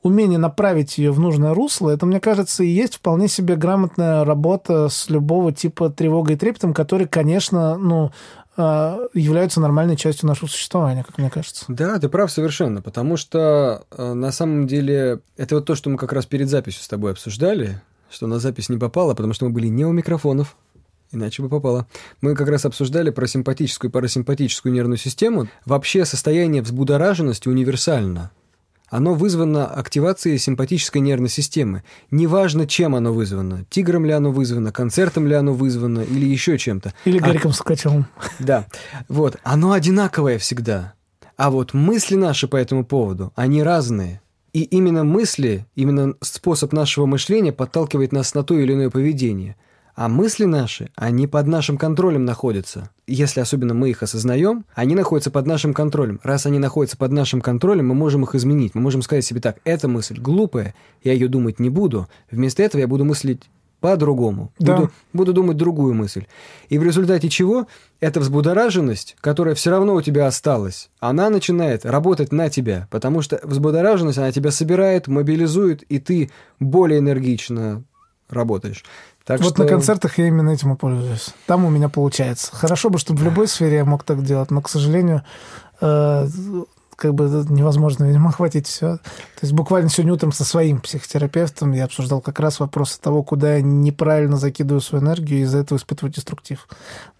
умение направить ее в нужное русло, это, мне кажется, и есть вполне себе грамотная работа с любого типа тревогой и трептом, который, конечно, ну, а, являются нормальной частью нашего существования, как мне кажется. Да, ты прав совершенно, потому что э, на самом деле это вот то, что мы как раз перед записью с тобой обсуждали, что на запись не попало, потому что мы были не у микрофонов, иначе бы попало. Мы как раз обсуждали про симпатическую и парасимпатическую нервную систему. Вообще состояние взбудораженности универсально – оно вызвано активацией симпатической нервной системы. Неважно, чем оно вызвано. Тигром ли оно вызвано, концертом ли оно вызвано, или еще чем-то. Или Гариком а... Сукачевым. Да. Вот. Оно одинаковое всегда. А вот мысли наши по этому поводу, они разные. И именно мысли, именно способ нашего мышления подталкивает нас на то или иное поведение – а мысли наши, они под нашим контролем находятся. Если особенно мы их осознаем, они находятся под нашим контролем. Раз они находятся под нашим контролем, мы можем их изменить. Мы можем сказать себе так, эта мысль глупая, я ее думать не буду. Вместо этого я буду мыслить по-другому. Да. Буду, буду думать другую мысль. И в результате чего эта взбудораженность, которая все равно у тебя осталась, она начинает работать на тебя, потому что взбудораженность, она тебя собирает, мобилизует, и ты более энергично работаешь. Так вот что... на концертах я именно этим и пользуюсь. Там у меня получается. Хорошо бы, чтобы в любой сфере я мог так делать, но, к сожалению, э, как бы невозможно, видимо, охватить все. То есть буквально сегодня утром со своим психотерапевтом я обсуждал как раз вопрос того, куда я неправильно закидываю свою энергию, и из-за этого испытываю деструктив.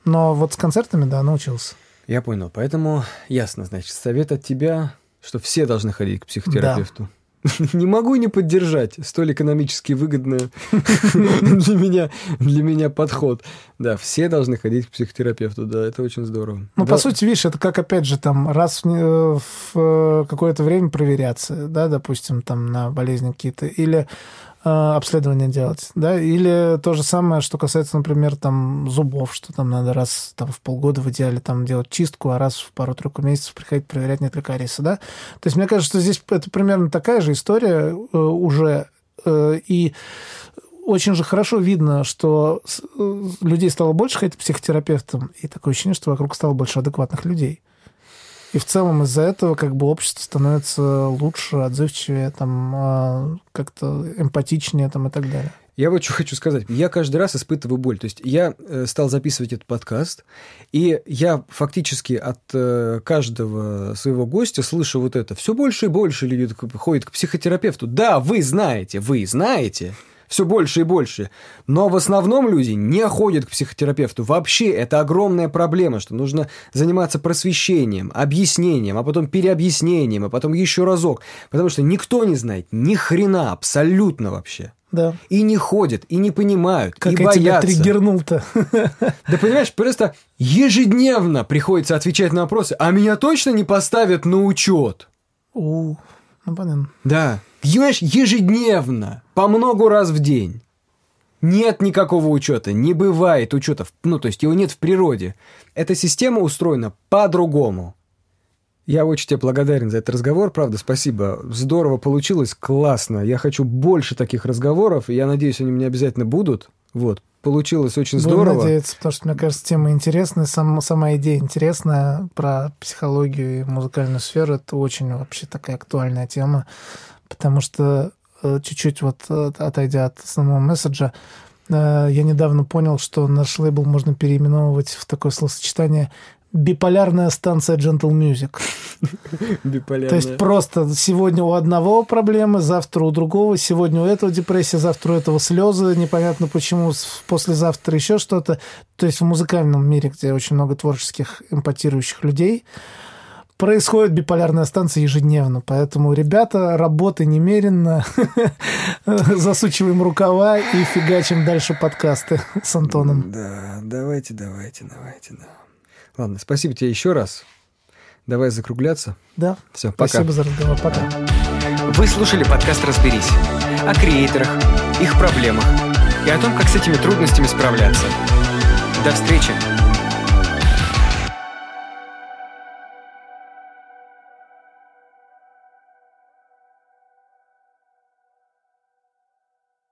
Но вот с концертами, да, научился. Я понял. Поэтому ясно, значит, совет от тебя, что все должны ходить к психотерапевту. Да. не могу не поддержать столь экономически выгодный для меня, для меня подход. Да, все должны ходить к психотерапевту, да, это очень здорово. Ну, да. по сути, видишь, это как, опять же, там, раз в, в какое-то время проверяться, да, допустим, там, на болезни какие-то, или Э, обследование делать, да, или то же самое, что касается, например, там зубов, что там надо раз там, в полгода в идеале там делать чистку, а раз в пару-тройку месяцев приходить проверять, нет ли кариеса, да. То есть мне кажется, что здесь это примерно такая же история э, уже, э, и очень же хорошо видно, что э, людей стало больше ходить к психотерапевтам, и такое ощущение, что вокруг стало больше адекватных людей. И в целом из-за этого как бы общество становится лучше, отзывчивее, там, а, как-то эмпатичнее там, и так далее. Я вот что хочу сказать. Я каждый раз испытываю боль. То есть я э, стал записывать этот подкаст, и я фактически от э, каждого своего гостя слышу вот это. Все больше и больше люди ходят к психотерапевту. Да, вы знаете, вы знаете, все больше и больше. Но в основном люди не ходят к психотерапевту. Вообще это огромная проблема, что нужно заниматься просвещением, объяснением, а потом переобъяснением, а потом еще разок. Потому что никто не знает ни хрена абсолютно вообще. Да. И не ходят, и не понимают, как и я боятся. тебя триггернул-то. Да понимаешь, просто ежедневно приходится отвечать на вопросы, а меня точно не поставят на учет? У, ну понятно. Да. Понимаешь, ежедневно, по много раз в день. Нет никакого учета, не бывает учетов, ну, то есть его нет в природе. Эта система устроена по-другому. Я очень тебе благодарен за этот разговор, правда, спасибо. Здорово получилось, классно. Я хочу больше таких разговоров, и я надеюсь, они у меня обязательно будут. Вот, получилось очень Будем здорово. надеяться, потому что, мне кажется, тема интересная, сам, сама идея интересная про психологию и музыкальную сферу. Это очень вообще такая актуальная тема потому что э, чуть-чуть вот э, отойдя от основного месседжа, э, я недавно понял, что наш лейбл можно переименовывать в такое словосочетание биполярная станция Gentle Music. Биполярная. То есть просто сегодня у одного проблемы, завтра у другого, сегодня у этого депрессия, завтра у этого слезы, непонятно почему, послезавтра еще что-то. То есть в музыкальном мире, где очень много творческих эмпатирующих людей, происходит биполярная станция ежедневно. Поэтому, ребята, работы немеренно. Засучиваем рукава и фигачим дальше подкасты с Антоном. Да, давайте, давайте, давайте. Да. Ладно, спасибо тебе еще раз. Давай закругляться. Да. Все, пока. Спасибо за разговор. Пока. Вы слушали подкаст «Разберись» о креаторах, их проблемах и о том, как с этими трудностями справляться. До встречи!